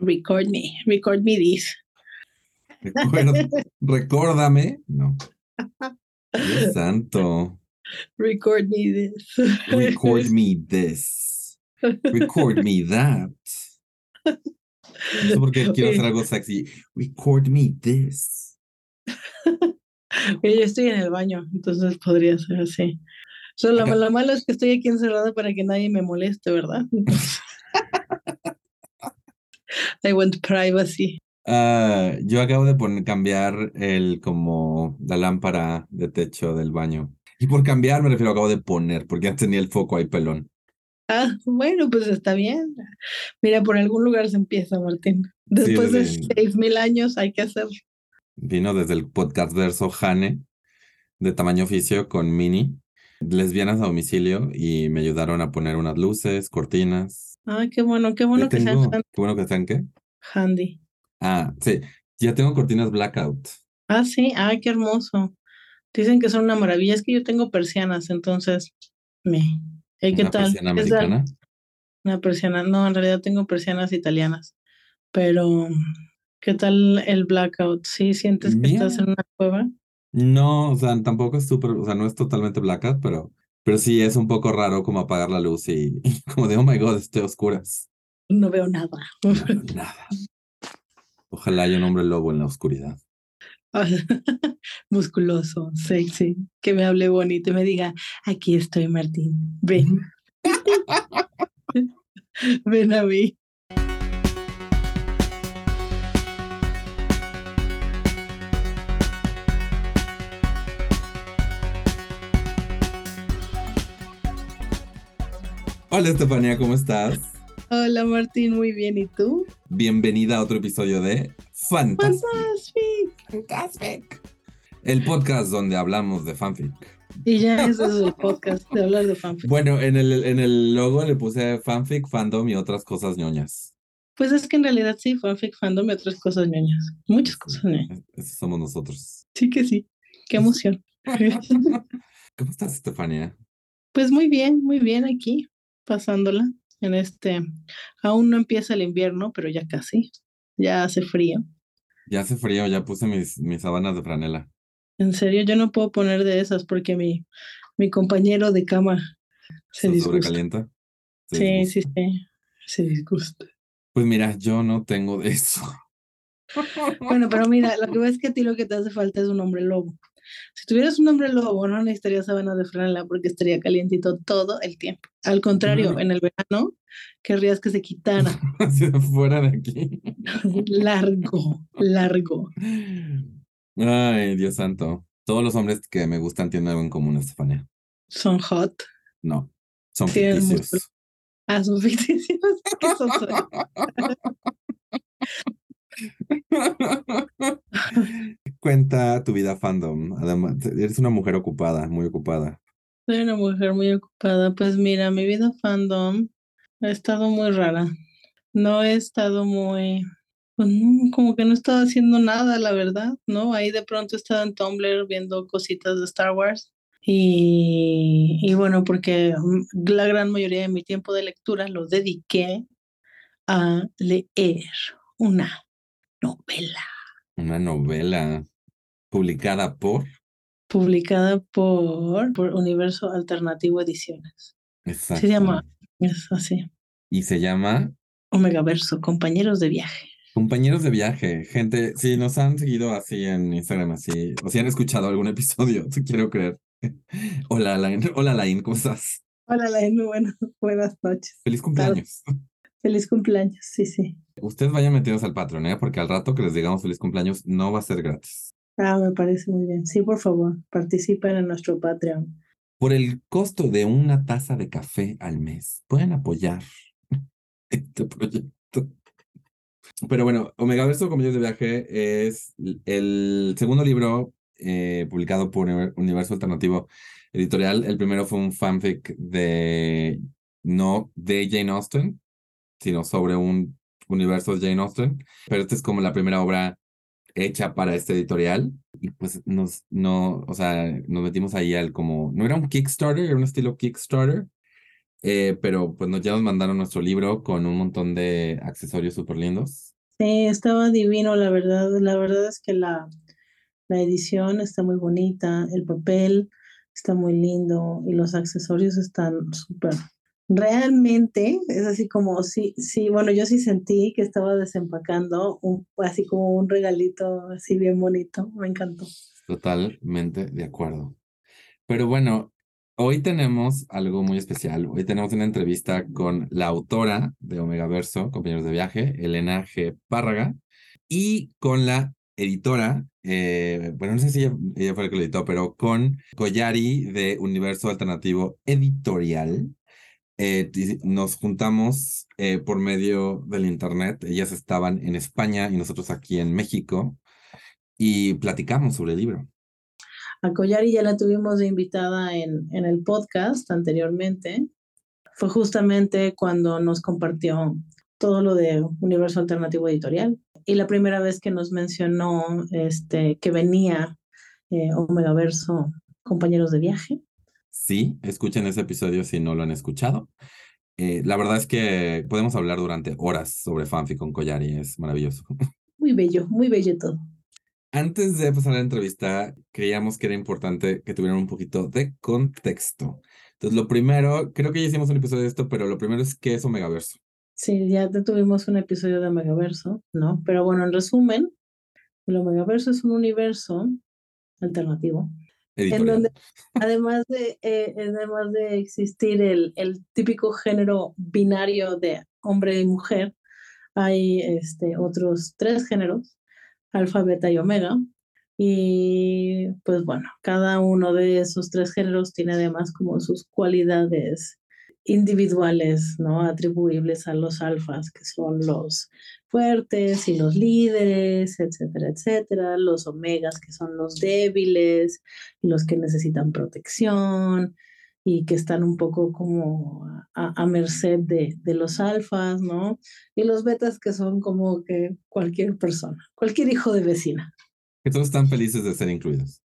Record me, record me this. Recuérdame, no. Dios santo. Record me this. Record me this. Record me that. No sé por qué quiero hacer algo sexy. Record me this. Yo estoy en el baño, entonces podría ser así. Solo Acá- lo malo es que estoy aquí encerrada para que nadie me moleste, ¿verdad? I want privacy. Ah, yo acabo de poner, cambiar el como la lámpara de techo del baño. Y por cambiar me refiero, acabo de poner, porque ya tenía el foco ahí pelón. Ah, bueno, pues está bien. Mira, por algún lugar se empieza, Martín. Después de desde- seis mil años hay que hacerlo. Vino desde el podcast verso Jane, de tamaño oficio, con Mini, lesbianas a domicilio, y me ayudaron a poner unas luces, cortinas. Ah, qué bueno, qué bueno que sean tengo, han- qué bueno que sean, ¿qué? Handy. Ah, sí, ya tengo cortinas blackout. Ah, sí, ay, qué hermoso. Dicen que son una maravilla. Es que yo tengo persianas, entonces me. ¿Y qué Una tal? persiana ¿Qué tal? americana. Una persiana. No, en realidad tengo persianas italianas. Pero, ¿qué tal el blackout? ¿Sí sientes que estás en una cueva? No, o sea, tampoco es súper, o sea, no es totalmente blackout, pero, pero sí es un poco raro como apagar la luz y, y como de, oh my God, estoy a oscuras. No veo nada. No, nada. Ojalá haya un hombre lobo en la oscuridad. Musculoso, sexy, que me hable bonito y me diga, aquí estoy, Martín. Ven. Ven a mí. Hola Estefanía, ¿cómo estás? Hola, Martín, muy bien. ¿Y tú? Bienvenida a otro episodio de Fantastic. Fantastic. Fantastic. El podcast donde hablamos de fanfic. Y ya ese es el podcast de hablar de fanfic. Bueno, en el, en el logo le puse fanfic, fandom y otras cosas ñoñas. Pues es que en realidad sí, fanfic, fandom y otras cosas ñoñas. Muchas cosas ñoñas. Esos somos nosotros. Sí que sí. Qué emoción. ¿Cómo estás, Estefanía? Pues muy bien, muy bien aquí, pasándola en este. Aún no empieza el invierno, pero ya casi. Ya hace frío. Ya hace frío, ya puse mis, mis sábanas de franela. En serio, yo no puedo poner de esas porque mi, mi compañero de cama se ¿Se disgusta. sobrecalienta? Se Sí, disgusta. sí, sí. Se disgusta. Pues mira, yo no tengo de eso. Bueno, pero mira, lo que ves es que a ti lo que te hace falta es un hombre lobo. Si tuvieras un hombre lobo, no necesitarías sábanas de franela porque estaría calientito todo el tiempo. Al contrario, en el verano querrías que se quitara. De fuera de aquí. largo, largo. Ay, Dios santo. Todos los hombres que me gustan tienen algo en común, Estefanía. Son hot. No, son Tienen ficticios. Ah, son ficticios. ¿Qué son? Cuenta tu vida fandom. Además, eres una mujer ocupada, muy ocupada. Soy una mujer muy ocupada. Pues mira, mi vida fandom ha estado muy rara. No he estado muy, pues no, como que no he estado haciendo nada, la verdad, ¿no? Ahí de pronto he estado en Tumblr viendo cositas de Star Wars. Y, y bueno, porque la gran mayoría de mi tiempo de lectura lo dediqué a leer una novela Una novela publicada por. publicada por, por Universo Alternativo Ediciones. Exacto. Se llama, es así. Y se llama Omegaverso, compañeros de viaje. Compañeros de viaje. Gente, si nos han seguido así en Instagram, así, o si han escuchado algún episodio, te quiero creer. Hola, Lain. Hola, Lain, ¿cómo estás? Hola, Lain, muy buenas, buenas noches. Feliz cumpleaños. Feliz cumpleaños, sí, sí. Ustedes vayan metidos al Patreon, ¿eh? Porque al rato que les digamos feliz cumpleaños no va a ser gratis. Ah, me parece muy bien. Sí, por favor, participen en nuestro Patreon. Por el costo de una taza de café al mes, pueden apoyar este proyecto. Pero bueno, Omegaverso Compañeros de Viaje es el segundo libro eh, publicado por Univer- Universo Alternativo Editorial. El primero fue un fanfic de, no de Jane Austen, sino sobre un universo de Jane Austen. Pero esta es como la primera obra hecha para este editorial. Y pues nos, no, o sea, nos metimos ahí al como, no era un Kickstarter, era un estilo Kickstarter. Eh, pero pues nos, ya nos mandaron nuestro libro con un montón de accesorios súper lindos. Sí, estaba divino, la verdad. La verdad es que la, la edición está muy bonita, el papel está muy lindo y los accesorios están súper. Realmente es así como, sí, sí, bueno, yo sí sentí que estaba desempacando así como un regalito así bien bonito, me encantó. Totalmente de acuerdo. Pero bueno, hoy tenemos algo muy especial. Hoy tenemos una entrevista con la autora de Omega Verso, compañeros de viaje, Elena G. Párraga, y con la editora, eh, bueno, no sé si ella, fue la que lo editó, pero con Collari de Universo Alternativo Editorial. Eh, nos juntamos eh, por medio del internet. Ellas estaban en España y nosotros aquí en México y platicamos sobre el libro. A Collari ya la tuvimos de invitada en, en el podcast anteriormente. Fue justamente cuando nos compartió todo lo de Universo Alternativo Editorial y la primera vez que nos mencionó este, que venía eh, Omega Verso, compañeros de viaje. Sí, escuchen ese episodio si no lo han escuchado. Eh, la verdad es que podemos hablar durante horas sobre fanfic con Collari, es maravilloso. Muy bello, muy bello todo. Antes de pasar a la entrevista, creíamos que era importante que tuvieran un poquito de contexto. Entonces, lo primero, creo que ya hicimos un episodio de esto, pero lo primero es qué es Omegaverso. Sí, ya tuvimos un episodio de Omegaverso, ¿no? Pero bueno, en resumen, el Omegaverso es un universo alternativo. En donde, además de, eh, además de existir el, el típico género binario de hombre y mujer, hay este, otros tres géneros, alfa, beta y omega. Y pues bueno, cada uno de esos tres géneros tiene además como sus cualidades individuales, ¿no? Atribuibles a los alfas, que son los fuertes y los líderes, etcétera, etcétera, los omegas, que son los débiles y los que necesitan protección y que están un poco como a, merced de, de, los alfas, ¿no? Y los betas que son como que cualquier persona, cualquier hijo de vecina. Que todos están felices de ser incluidos.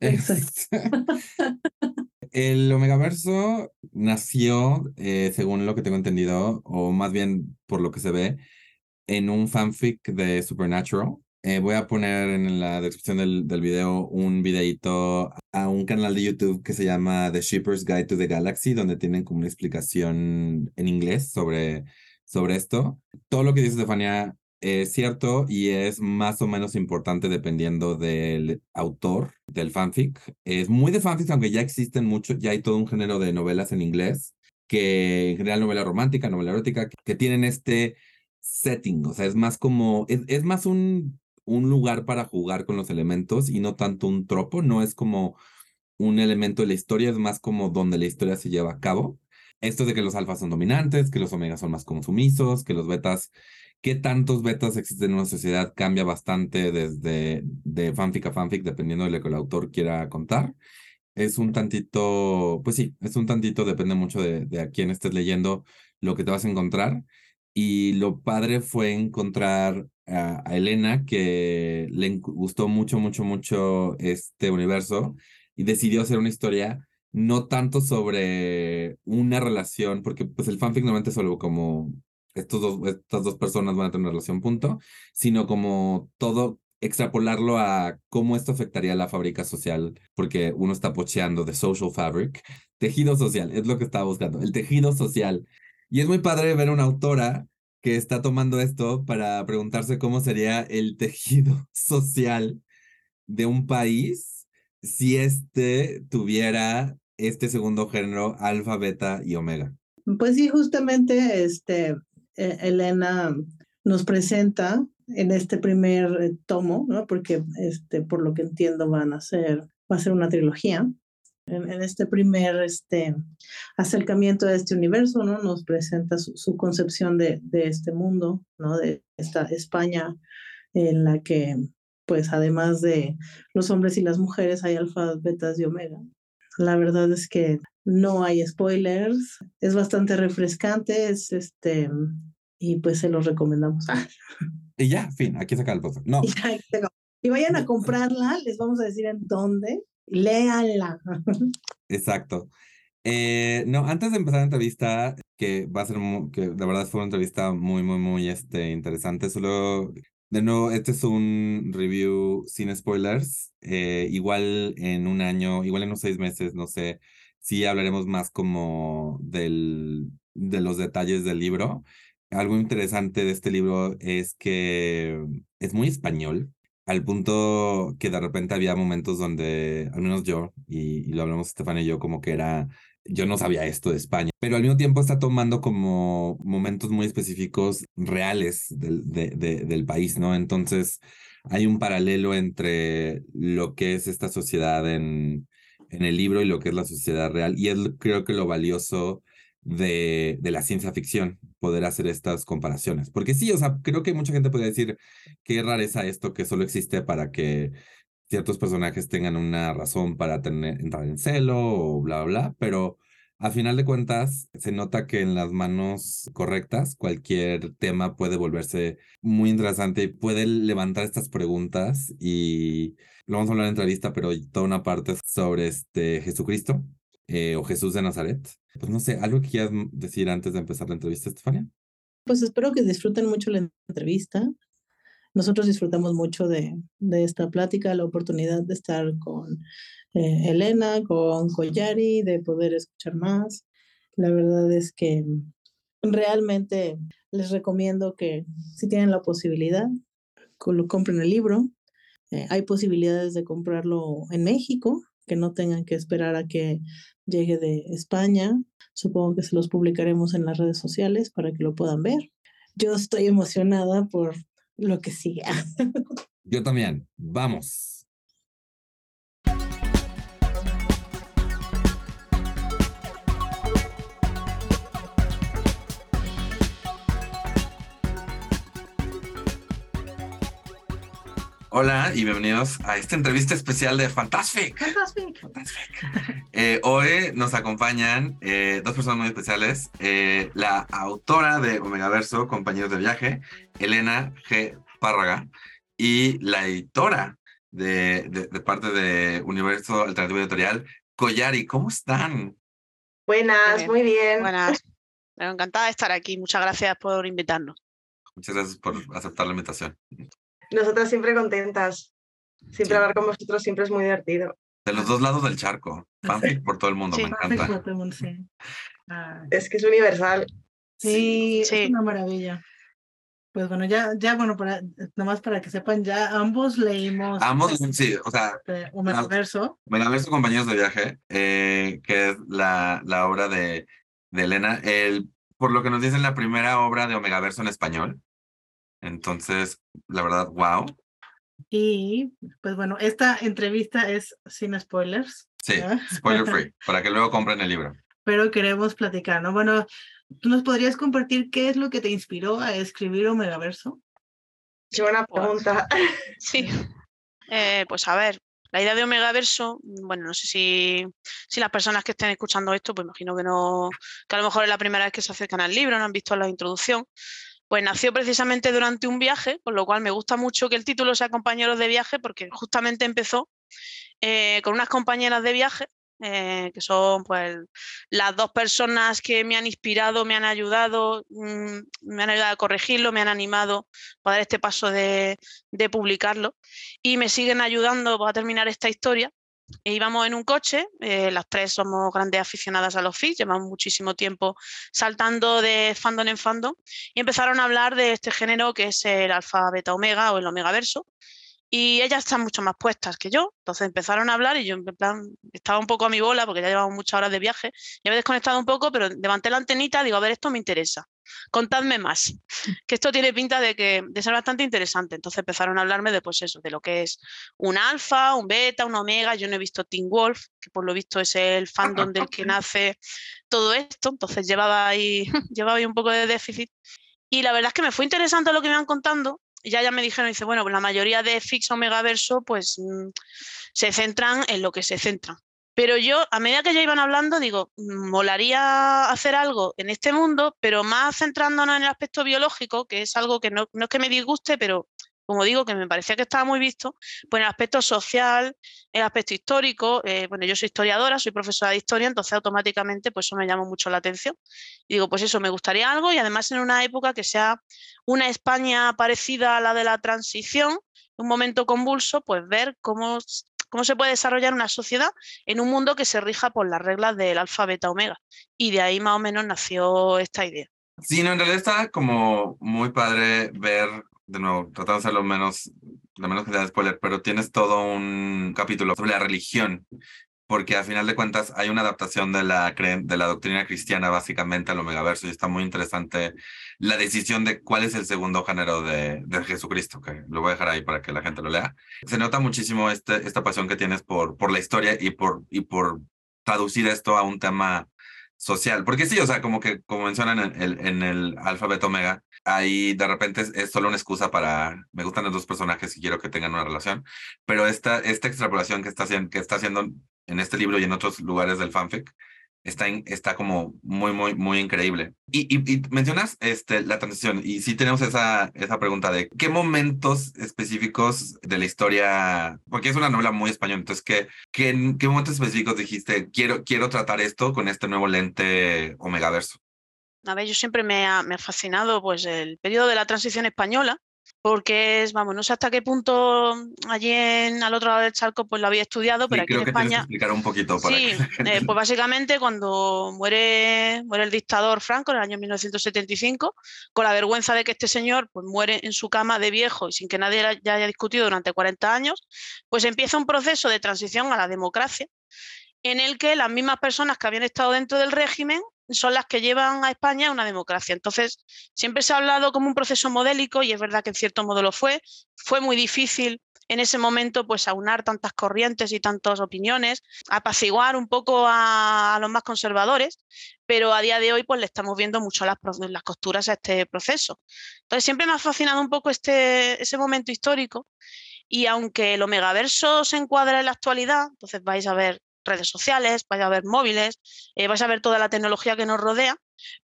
Exacto. El Omegaverso nació, eh, según lo que tengo entendido, o más bien por lo que se ve, en un fanfic de Supernatural. Eh, voy a poner en la descripción del, del video un videito a un canal de YouTube que se llama The Shipper's Guide to the Galaxy, donde tienen como una explicación en inglés sobre, sobre esto. Todo lo que dice Stefania es cierto y es más o menos importante dependiendo del autor del fanfic. Es muy de fanfic, aunque ya existen muchos, ya hay todo un género de novelas en inglés, que en general novela romántica, novela erótica, que tienen este setting, o sea, es más como, es, es más un, un lugar para jugar con los elementos y no tanto un tropo, no es como un elemento de la historia, es más como donde la historia se lleva a cabo. Esto de que los alfas son dominantes, que los omegas son más como sumisos, que los betas qué tantos betas existen en una sociedad cambia bastante desde de fanfic a fanfic, dependiendo de lo que el autor quiera contar. Es un tantito, pues sí, es un tantito, depende mucho de, de a quién estés leyendo lo que te vas a encontrar. Y lo padre fue encontrar a, Elena, que le gustó mucho, mucho, mucho este universo y decidió hacer una historia no tanto sobre una relación, porque pues el fanfic normalmente es solo como estos dos, estas dos personas van a tener una relación, punto, sino como todo extrapolarlo a cómo esto afectaría a la fábrica social, porque uno está pocheando de social fabric, tejido social, es lo que estaba buscando, el tejido social. Y es muy padre ver una autora que está tomando esto para preguntarse cómo sería el tejido social de un país si este tuviera este segundo género, alfa, beta y omega. Pues sí, justamente este, Elena nos presenta en este primer eh, tomo, ¿no? porque este, por lo que entiendo van a ser, va a ser una trilogía. En, este primer este, acercamiento a este universo, ¿no? nos presenta su, concepción de, de, este mundo, ¿no? de esta España en la que, pues además de los hombres y las mujeres, hay alfas, betas y omega. La verdad es que no hay spoilers, es bastante refrescante, es este, y pues se los recomendamos. Y ya, fin, aquí se acaba el podcast. No. Y, vayan a comprarla, les vamos a decir en dónde, léanla. Exacto. Eh, no, antes de empezar la entrevista, que va a ser, que de verdad fue una entrevista muy, muy, muy este, interesante, solo, de nuevo, este es un review sin spoilers, eh, igual en un año, igual en unos seis meses, no sé, sí hablaremos más como del, de los detalles del libro. Algo interesante de este libro es que es muy español, al punto que de repente había momentos donde, al menos yo, y, lo hablamos Estefan y yo, como que era, yo no sabía esto de España, pero al mismo tiempo está tomando como momentos muy específicos reales del, de, del país, ¿no? Entonces hay un paralelo entre lo que es esta sociedad en, en el libro y lo que es la sociedad real, y es creo que lo valioso de, de, la ciencia ficción, poder hacer estas comparaciones. Porque sí, o sea, creo que mucha gente podría decir qué rareza esto que solo existe para que ciertos personajes tengan una razón para tener, entrar en celo o bla, bla, bla, pero a final de cuentas se nota que en las manos correctas cualquier tema puede volverse muy interesante y puede levantar estas preguntas y lo vamos a hablar en entrevista, pero toda una parte sobre este Jesucristo eh, o Jesús de Nazaret pues no sé, algo que quieras decir antes de empezar la entrevista, Estefania. Pues espero que disfruten mucho la entrevista. Nosotros disfrutamos mucho de, de esta plática, la oportunidad de estar con eh, Elena, con Collari, de poder escuchar más. La verdad es que realmente les recomiendo que si tienen la posibilidad, lo compren el libro. Eh, hay posibilidades de comprarlo en México, que no tengan que esperar a que llegue de España. Supongo que se los publicaremos en las redes sociales para que lo puedan ver. Yo estoy emocionada por lo que siga. Yo también. Vamos. Hola y bienvenidos a esta entrevista especial de Fantastic. Fantastic. Eh, hoy nos acompañan eh, dos personas muy especiales. Eh, la autora de Omegaverso, Compañeros de Viaje, Elena G. Párraga, y la editora de, de, parte de Universo Alternativo Editorial, Collari. ¿Cómo están? Buenas, muy bien. Buenas. encantada de estar aquí. Muchas gracias por invitarnos. Muchas gracias por aceptar la invitación. Nosotras siempre contentas. Siempre hablar con vosotros siempre es muy divertido. De los dos lados del charco. Fanfic por todo el mundo, me encanta. Ah. Es que es universal. Sí, es una maravilla. Pues bueno, ya, ya bueno, para, nomás para que sepan, ya ambos leímos. Ambos, sí, o sea. Omegaverso. Omegaverso, compañeros de viaje, eh, que es la, la obra de, de Elena. El, por lo que nos dicen, la primera obra de Omegaverso en español. Entonces, la verdad, wow. Y pues bueno, esta entrevista es sin spoilers. Sí, spoiler free, para que luego compren el libro. Pero queremos platicar, ¿no? Bueno, ¿tú nos podrías compartir qué es lo que te inspiró a escribir Omegaverso? Qué buena pregunta. Sí. Eh, pues a ver, la idea de Omegaverso, bueno, no sé si, si las personas que estén escuchando esto, pues imagino que no, que a lo mejor es la primera vez que se acercan al libro, no han visto la introducción, pues nació precisamente durante un viaje, con lo cual me gusta mucho que el título sea Compañeros de viaje, porque justamente empezó eh, con unas compañeras de viaje, eh, que son pues las dos personas que me han inspirado, me han ayudado, mm, me han ayudado a corregirlo, me han animado a dar este paso de publicarlo y me siguen ayudando a terminar esta historia íbamos en un coche, eh, las tres somos grandes aficionadas a los FIS, llevamos muchísimo tiempo saltando de fandom en fandom y empezaron a hablar de este género que es el alfa, beta, omega o el omega verso. Y ellas están mucho más puestas que yo, entonces empezaron a hablar y yo en plan estaba un poco a mi bola porque ya llevamos muchas horas de viaje, ya había desconectado un poco, pero levanté la antenita, digo, a ver, esto me interesa contadme más, que esto tiene pinta de, que, de ser bastante interesante. Entonces empezaron a hablarme de, pues eso, de lo que es un alfa, un beta, un omega. Yo no he visto Teen Wolf, que por lo visto es el fandom del que nace todo esto. Entonces llevaba ahí, llevaba ahí un poco de déficit. Y la verdad es que me fue interesante lo que me iban contando. Ya ya me dijeron, dice, bueno, pues la mayoría de Fix Omega Verso pues mm, se centran en lo que se centran. Pero yo, a medida que ya iban hablando, digo, molaría hacer algo en este mundo, pero más centrándonos en el aspecto biológico, que es algo que no, no es que me disguste, pero como digo, que me parecía que estaba muy visto, pues en el aspecto social, el aspecto histórico, eh, bueno, yo soy historiadora, soy profesora de historia, entonces automáticamente pues eso me llama mucho la atención. Y digo, pues eso, me gustaría algo y además en una época que sea una España parecida a la de la transición, un momento convulso, pues ver cómo cómo se puede desarrollar una sociedad en un mundo que se rija por las reglas del alfa, beta, omega. Y de ahí más o menos nació esta idea. Sí, no, en realidad está como muy padre ver, de nuevo, tratando de ser lo menos, lo menos que sea spoiler, pero tienes todo un capítulo sobre la religión porque a final de cuentas hay una adaptación de la, de la doctrina cristiana básicamente al Omegaverso y está muy interesante la decisión de cuál es el segundo género de, de Jesucristo, que lo voy a dejar ahí para que la gente lo lea. Se nota muchísimo este, esta pasión que tienes por, por la historia y por, y por traducir esto a un tema social, porque sí, o sea, como que como mencionan en el, en el alfabeto omega, ahí de repente es, solo una excusa para, me gustan los dos personajes y quiero que tengan una relación, pero esta, esta extrapolación que está, que está haciendo en este libro y en otros lugares del fanfic, está, está como muy, muy, muy increíble. Y, y, mencionas este, la transición, y sí tenemos esa, esa pregunta de qué momentos específicos de la historia, porque es una novela muy española, entonces, ¿qué, qué, qué momentos específicos dijiste, quiero, quiero tratar esto con este nuevo lente Omegaverso? A ver, yo siempre me ha, me ha fascinado pues, el periodo de la transición española, porque es, vamos, no sé hasta qué punto allí en, al otro lado del charco pues lo había estudiado, pero aquí en España... explicar un poquito sí, eh, pues básicamente cuando muere, muere el dictador Franco en el año 1975, con la vergüenza de que este señor pues muere en su cama de viejo y sin que nadie ya haya discutido durante 40 años, pues empieza un proceso de transición a la democracia en el que las mismas personas que habían estado dentro del régimen son las que llevan a España a una democracia. Entonces, siempre se ha hablado como un proceso modélico y es verdad que en cierto modo lo fue. Fue muy difícil en ese momento pues aunar tantas corrientes y tantas opiniones, apaciguar un poco a, los más conservadores, pero a día de hoy pues le estamos viendo mucho las, las costuras a este proceso. Entonces siempre me ha fascinado un poco este, ese momento histórico y aunque el omegaverso se encuadra en la actualidad, entonces vais a ver redes sociales, vais a ver móviles, eh, vais a ver toda la tecnología que nos rodea,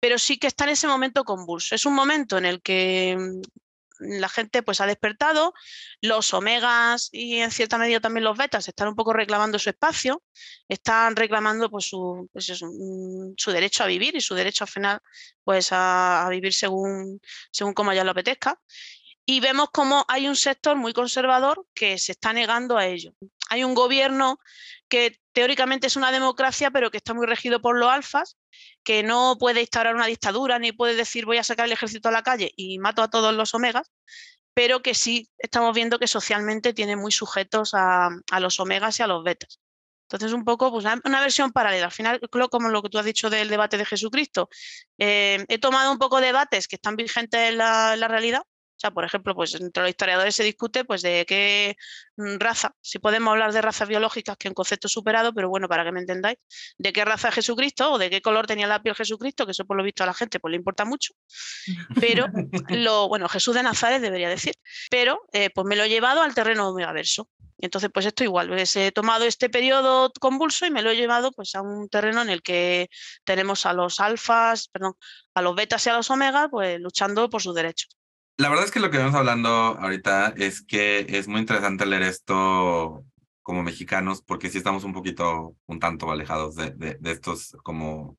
pero sí que está en ese momento convulso. Es un momento en el que mm, la gente pues ha despertado, los omegas y en cierta medida también los betas están un poco reclamando su espacio, están reclamando pues su, pues mm, su derecho a vivir y su derecho al final pues a, vivir según, según como ya lo apetezca. Y vemos como hay un sector muy conservador que se está negando a ello. Hay un gobierno que teóricamente es una democracia, pero que está muy regido por los alfas, que no puede instaurar una dictadura ni puede decir voy a sacar el ejército a la calle y mato a todos los omegas, pero que sí estamos viendo que socialmente tiene muy sujetos a, los omegas y a los betas. Entonces, un poco, pues una, versión paralela. Al final, como lo que tú has dicho del debate de Jesucristo, eh, he tomado un poco debates que están vigentes en la realidad sea, por ejemplo, pues entre los historiadores se discute pues de qué mm, raza, si podemos hablar de razas biológicas, que es un concepto superado, pero bueno, para que me entendáis, de qué raza es Jesucristo o de qué color tenía la piel Jesucristo, que eso por lo visto a la gente pues le importa mucho. Pero lo, bueno, Jesús de Nazaret debería decir, pero eh, pues me lo he llevado al terreno omegaverso. Entonces, pues esto igual, pues, he tomado este periodo convulso y me lo he llevado pues a un terreno en el que tenemos a los alfas, perdón, a los betas y a los omegas, pues luchando por sus derechos. La verdad es que lo que vamos hablando ahorita es que es muy interesante leer esto como mexicanos, porque sí estamos un poquito, un tanto alejados de, de, estos como...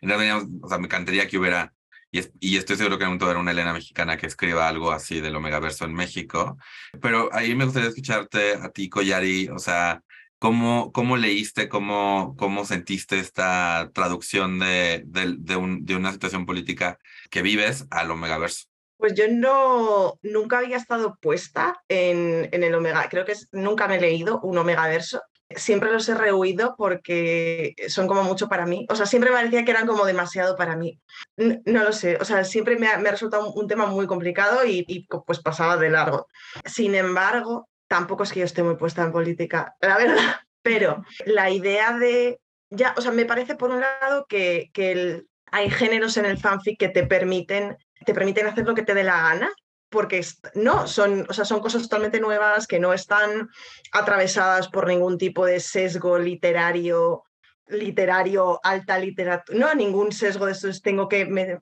En realidad, o sea, me encantaría que hubiera, y, y estoy seguro que en un momento una Elena mexicana que escriba algo así del Omegaverso en México, pero ahí me gustaría escucharte a ti, Collari, o sea, ¿Cómo, ¿Cómo, leíste, cómo, cómo sentiste esta traducción de, de, de, un, de, una situación política que vives al Omegaverso? Pues yo no, nunca había estado puesta en, el Omega, creo que nunca me he leído un Omega verso. Siempre los he rehuido porque son como mucho para mí. O sea, siempre me parecía que eran como demasiado para mí. No, lo sé, o sea, siempre me ha, resultado un, tema muy complicado y, y pues pasaba de largo. Sin embargo, tampoco es que yo esté muy puesta en política, la verdad, pero la idea de, ya, o sea, me parece por un lado que, que hay géneros en el fanfic que te permiten te permiten hacer lo que te dé la gana, porque no, son, o sea, son cosas totalmente nuevas que no están atravesadas por ningún tipo de sesgo literario, literario, alta literatura, no, ningún sesgo de estos, tengo que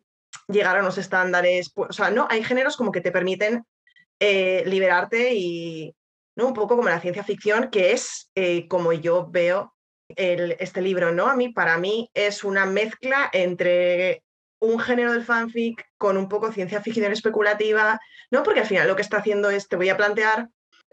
llegar a unos estándares, pues, o sea, no, hay géneros como que te permiten eh, liberarte y ¿no? un poco como la ciencia ficción, que es eh, como yo veo este libro, ¿no? A mí, para mí, es una mezcla entre un género del fanfic con un poco ciencia ficción especulativa, ¿no? Porque al final lo que está haciendo es, te voy a plantear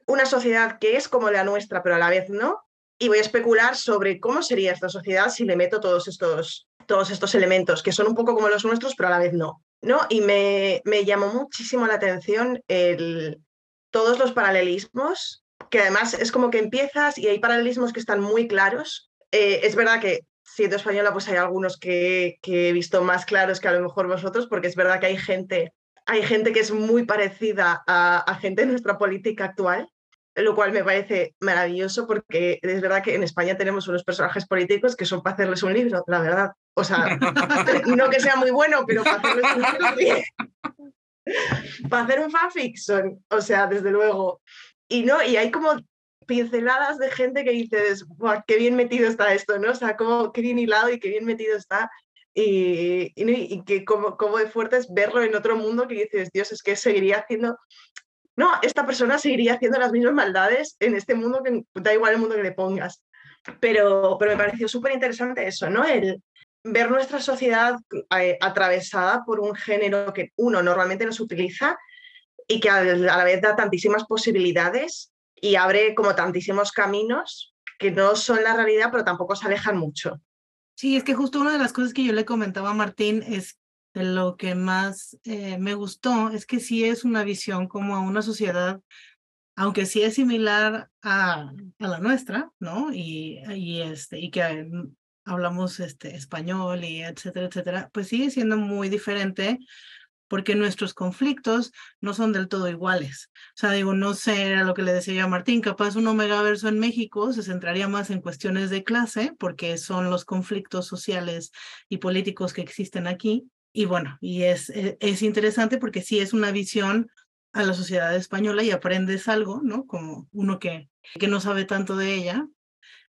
una sociedad que es como la nuestra, pero a la vez no, y voy a especular sobre cómo sería esta sociedad si le meto todos estos, todos estos elementos, que son un poco como los nuestros, pero a la vez no. ¿no? Y me, me llamó muchísimo la atención el, todos los paralelismos, que además es como que empiezas y hay paralelismos que están muy claros. Eh, es verdad que siendo española, pues hay algunos que, que, he visto más claros que a lo mejor vosotros, porque es verdad que hay gente, hay gente que es muy parecida a, a gente de nuestra política actual lo cual me parece maravilloso porque es verdad que en España tenemos unos personajes políticos que son para hacerles un libro, la verdad. O sea, no que sea muy bueno, pero para hacerles un libro. para hacer un fanfiction, o sea, desde luego. Y no, y hay como pinceladas de gente que dices, qué bien metido está esto, ¿no? O sea, como, qué bien hilado y qué bien metido está. Y, y, y que como, como de fuerte es verlo en otro mundo que dices, Dios, es que seguiría haciendo no, esta persona seguiría haciendo las mismas maldades en este mundo que da igual el mundo que le pongas. Pero, pero me pareció súper interesante eso, ¿no? El ver nuestra sociedad eh, atravesada por un género que uno normalmente no se utiliza y que a la vez da tantísimas posibilidades y abre como tantísimos caminos que no son la realidad, pero tampoco se alejan mucho. Sí, es que justo una de las cosas que yo le comentaba a Martín es lo que más eh, me gustó es que sí es una visión como a una sociedad, aunque sí es similar a, a la nuestra, ¿no? Y, y, este, y que hablamos este, español y etcétera, etcétera, pues sigue siendo muy diferente porque nuestros conflictos no son del todo iguales. O sea, digo, no sé, era lo que le decía yo a Martín, capaz un omegaverso en México se centraría más en cuestiones de clase, porque son los conflictos sociales y políticos que existen aquí, y bueno, y es, e, es, interesante porque sí es una visión a la sociedad española y aprendes algo, ¿no? Como uno que, que no sabe tanto de ella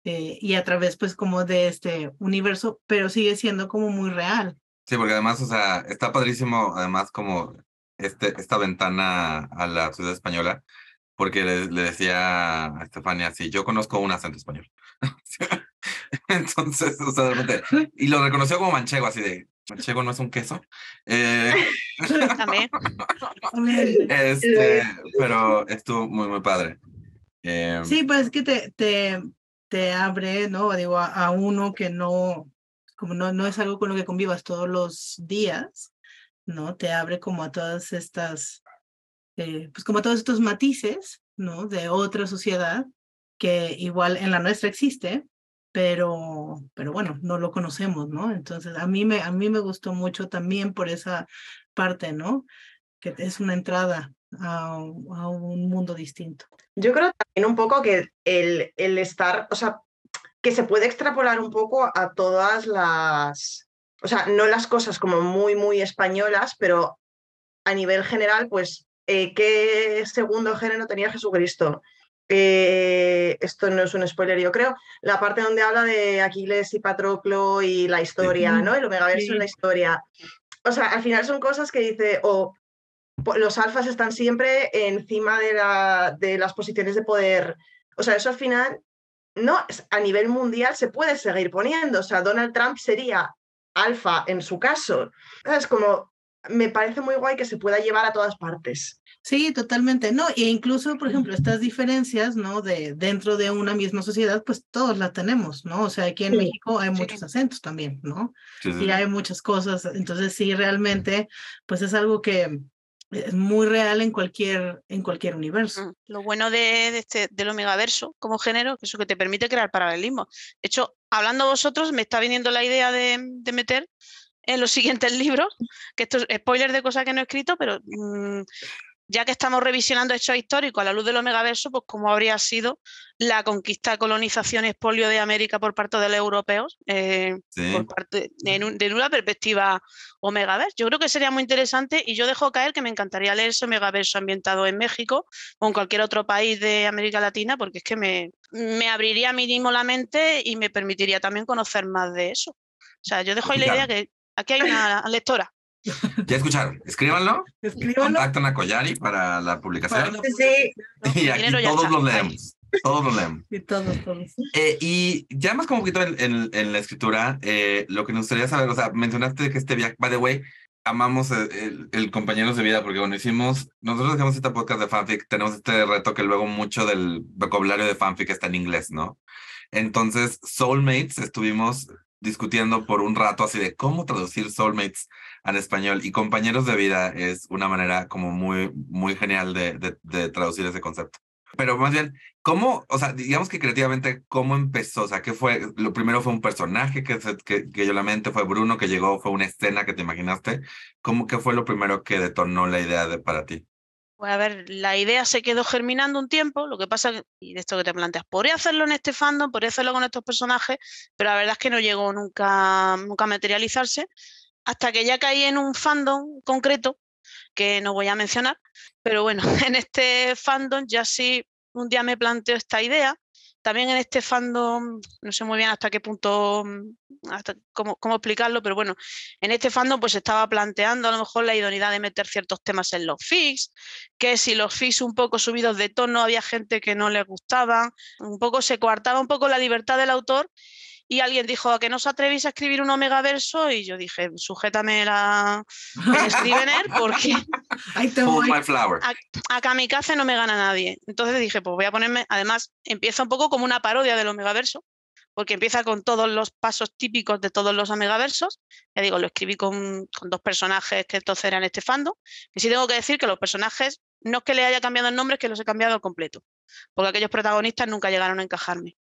eh, y a través pues como de este universo, pero sigue siendo como muy real. Sí, porque además, o sea, está padrísimo, además como este, esta ventana a la ciudad española, porque le, le decía a Estefania, sí, yo conozco un acento español. Entonces, o sea, de repente, y lo reconoció como manchego, así de, manchego no es un queso. Eh, También. este, pero estuvo muy, muy padre. Eh, sí, pues es que te, te, te abre, ¿no? Digo, a, a, uno que no, como no, no es algo con lo que convivas todos los días, ¿no? Te abre como a todas estas, eh, pues como a todos estos matices, ¿no? De otra sociedad que igual en la nuestra existe, pero, pero bueno, no lo conocemos, ¿no? Entonces, a mí, me, a mí me gustó mucho también por esa parte, ¿no? Que es una entrada a, a un mundo distinto. Yo creo también un poco que el, el estar, o sea, que se puede extrapolar un poco a todas las, o sea, no las cosas como muy, muy españolas, pero a nivel general, pues, eh, ¿qué segundo género tenía Jesucristo? Eh, esto no es un spoiler, yo creo, la parte donde habla de Aquiles y Patroclo y la historia, ¿no? El Omegaverso sí. la historia. O sea, al final son cosas que dice, o los alfas están siempre encima de, la, de las posiciones de poder. O sea, eso al final, no, a nivel mundial se puede seguir poniendo. O sea, Donald Trump sería alfa en su caso. Es como, me parece muy guay que se pueda llevar a todas partes. Sí, totalmente, ¿no? E incluso, por ejemplo, estas diferencias, ¿no? De dentro de una misma sociedad, pues todos las tenemos, ¿no? O sea, aquí en sí, México hay sí. muchos acentos también, ¿no? Sí, y hay muchas cosas, entonces sí, realmente, pues es algo que es muy real en cualquier, en cualquier universo. Mm, lo bueno de, de este, del omegaverso como género, que eso que te permite crear paralelismo. De hecho, hablando vosotros, me está viniendo la idea de, de meter en los siguientes libros, que esto es spoiler de cosas que no he escrito, pero mmm, ya que estamos revisionando hechos históricos a la luz del Omegaverso, pues cómo habría sido la conquista, colonización y expolio de América por parte de los europeos, eh, sí. por parte, de, de, una perspectiva Omegaverso. Yo creo que sería muy interesante y yo dejo caer que me encantaría leer ese Omegaverso ambientado en México o en cualquier otro país de América Latina, porque es que me, me abriría mínimo la mente y me permitiría también conocer más de eso. O sea, yo dejo ahí la idea que aquí hay una lectora Ya escucharon, escríbanlo, Escríbanlo. contactan a Collari para la publicación Para la Sí, y aquí todos está. lo leemos. Todos lo leemos. Y todos, todos. Eh, y ya más como un poquito en, en- en la escritura, eh, lo que nos gustaría saber, o sea, mencionaste que este viaje, by the way, amamos el, el, el compañeros de vida, porque bueno, hicimos, nosotros hacemos este podcast de fanfic, tenemos este reto que luego mucho del vocabulario de fanfic está en inglés, ¿no? Entonces, Soulmates, estuvimos discutiendo por un rato así de cómo traducir Soulmates al español y compañeros de vida es una manera como muy, muy genial de, traducir ese concepto. Pero más bien, ¿Cómo, o sea, digamos que creativamente, cómo empezó? O sea, ¿qué fue? Lo primero fue un personaje que, que yo la mente, fue Bruno que llegó, fue una escena que te imaginaste. ¿Cómo qué fue lo primero que detonó la idea de para ti? Pues a ver, la idea se quedó germinando un tiempo, lo que pasa, y de esto que te planteas, podría hacerlo en este fandom, podría hacerlo con estos personajes, pero la verdad es que no llegó nunca, nunca a materializarse, hasta que ya caí en un fandom concreto, que no voy a mencionar, pero bueno, en este fandom ya sí un día me planteo esta idea. También en este fandom, no sé muy bien hasta qué punto, hasta cómo, cómo explicarlo, pero bueno, en este fandom pues estaba planteando a lo mejor la idoneidad de meter ciertos temas en los fics, que si los fics un poco subidos de tono había gente que no les gustaban, un poco se coartaba un poco la libertad del autor y alguien dijo a que no os atrevéis a escribir un omega verso y yo dije, sujétame la el Scrivener porque flower. a Kamikaze no me gana nadie. Entonces dije, pues voy a ponerme, además empieza un poco como una parodia del Omegaverso, porque empieza con todos los pasos típicos de todos los Omegaversos. Ya digo, lo escribí con, con dos personajes que entonces eran este fandom. Y sí tengo que decir que los personajes, no es que le haya cambiado el nombre, es que los he cambiado al completo, porque aquellos protagonistas nunca llegaron a encajarme.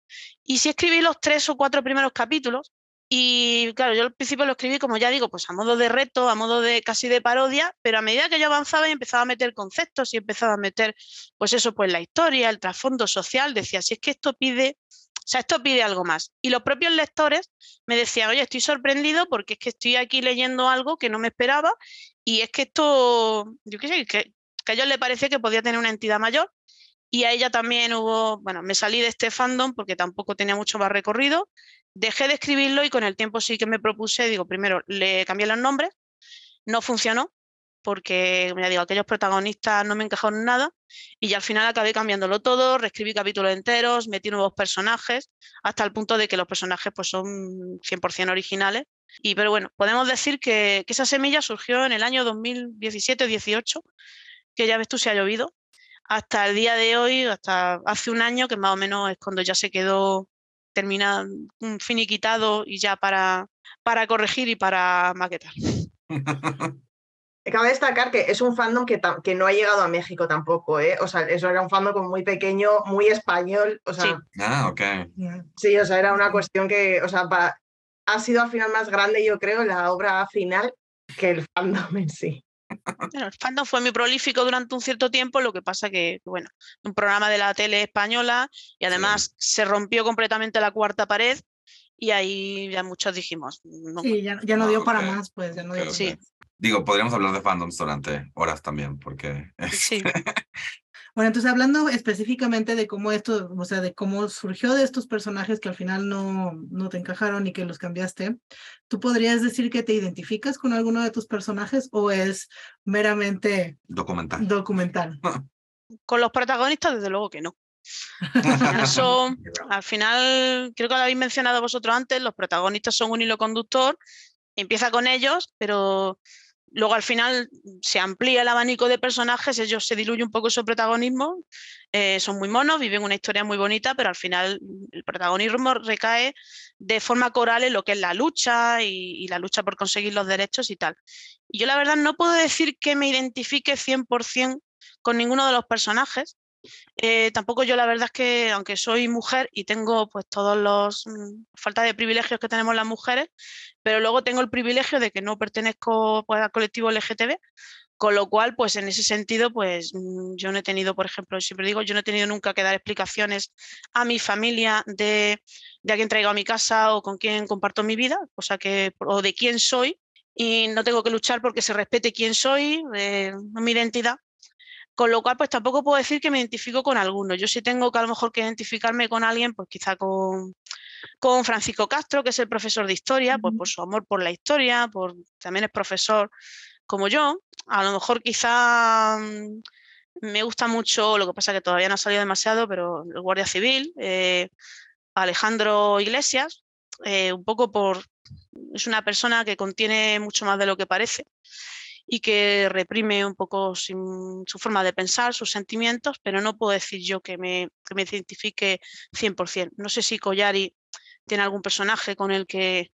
Y sí escribí los tres o cuatro primeros capítulos. Y claro, yo al principio lo escribí, como ya digo, pues a modo de reto, a modo de casi de parodia, pero a medida que yo avanzaba y empezaba a meter conceptos y empezaba a meter, pues eso, pues la historia, el trasfondo social, decía, si es que esto pide, o sea, esto pide algo más. Y los propios lectores me decían, oye, estoy sorprendido porque es que estoy aquí leyendo algo que no me esperaba y es que esto, yo qué sé, que, que a ellos les parecía que podía tener una entidad mayor. Y a ella también hubo, bueno, me salí de este fandom porque tampoco tenía mucho más recorrido dejé de escribirlo y con el tiempo sí que me propuse, digo, primero le cambié los nombres, no funcionó porque, ya digo, aquellos protagonistas no me encajaron nada y al final acabé cambiándolo todo, reescribí capítulos enteros, metí nuevos personajes, hasta el punto de que los personajes pues son 100% originales. Y pero bueno, podemos decir que, que esa semilla surgió en el año 2017-18, que ya ves tú si ha llovido, hasta el día de hoy, hasta hace un año, que más o menos es cuando ya se quedó termina un finiquitado y ya para, para corregir y para maquetar. Cabe destacar que es un fandom que, no ha llegado a México tampoco, ¿eh? O sea, eso era un fandom como muy pequeño, muy español. O sea, Sí. ah, ok. sí, o sea, era una cuestión que, o sea, ha sido al final más grande, yo creo, la obra final que el fandom en sí. Bueno, el fandom fue muy prolífico durante un cierto tiempo, lo que pasa que, bueno, un programa de la tele española y además se rompió completamente la cuarta pared y ahí ya muchos dijimos, no, Sí, ya, ya no Ah, dio para más, pues ya no dio Sí. Digo, podríamos hablar de fandoms durante horas también, porque sí, Bueno, entonces hablando específicamente de cómo esto, o sea, de cómo surgió de estos personajes que al final no, no te encajaron y que los cambiaste, ¿tú podrías decir que te identificas con alguno de tus personajes o es meramente documental. documental? con los protagonistas desde luego que no. Al final son, al final, creo que lo habéis mencionado vosotros antes, los protagonistas son un hilo conductor, empieza con ellos, pero luego al final se amplía el abanico de personajes, ellos se diluye un poco su protagonismo, eh, son muy monos, viven una historia muy bonita, pero al final el protagonismo recae de forma coral en lo que es la lucha y, y la lucha por conseguir los derechos y tal. Y yo la verdad no puedo decir que me identifique 100% con ninguno de los personajes. Eh, tampoco yo la verdad es que, aunque soy mujer y tengo pues todos los mm, falta de privilegios que tenemos las mujeres, pero luego tengo el privilegio de que no pertenezco pues, al colectivo LGTB, con lo cual, pues en ese sentido, pues mm, yo no he tenido, por ejemplo, siempre digo, yo no he tenido nunca que dar explicaciones a mi familia de, de a quién traigo a mi casa o con quién comparto mi vida, cosa que, o de quién soy, y no tengo que luchar porque se respete quién soy, eh, mi identidad. Con lo cual, pues tampoco puedo decir que me identifico con alguno. Yo sí tengo que a lo mejor que identificarme con alguien, pues quizá con, con Francisco Castro, que es el profesor de historia, pues por su amor por la historia, por, también es profesor como yo. A lo mejor quizá mm, me gusta mucho, lo que pasa que todavía no ha salido demasiado, pero el Guardia Civil, eh, Alejandro Iglesias, eh, un poco por... Es una persona que contiene mucho más de lo que parece y que reprime un poco su, forma de pensar, sus sentimientos, pero no puedo decir yo que me, que me identifique 100%. No sé si Collari tiene algún personaje con el que...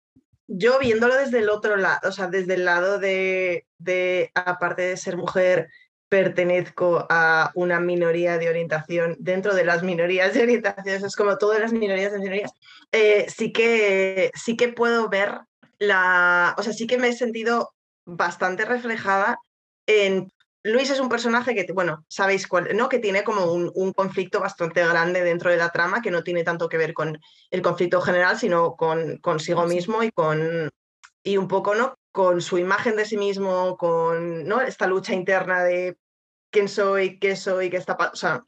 Yo viéndolo desde el otro lado, o sea, desde el lado de, de aparte de ser mujer, pertenezco a una minoría de orientación dentro de las minorías de orientación, es como todas las minorías de minorías, eh, sí, que, sí que puedo ver la, o sea, sí que me he sentido bastante reflejada en... Luis es un personaje que, bueno, sabéis cuál, ¿no? Que tiene como un, un, conflicto bastante grande dentro de la trama, que no tiene tanto que ver con el conflicto general, sino con consigo mismo y con y un poco, ¿no? Con su imagen de sí mismo, con ¿no? esta lucha interna de quién soy, qué soy, qué está, o sea,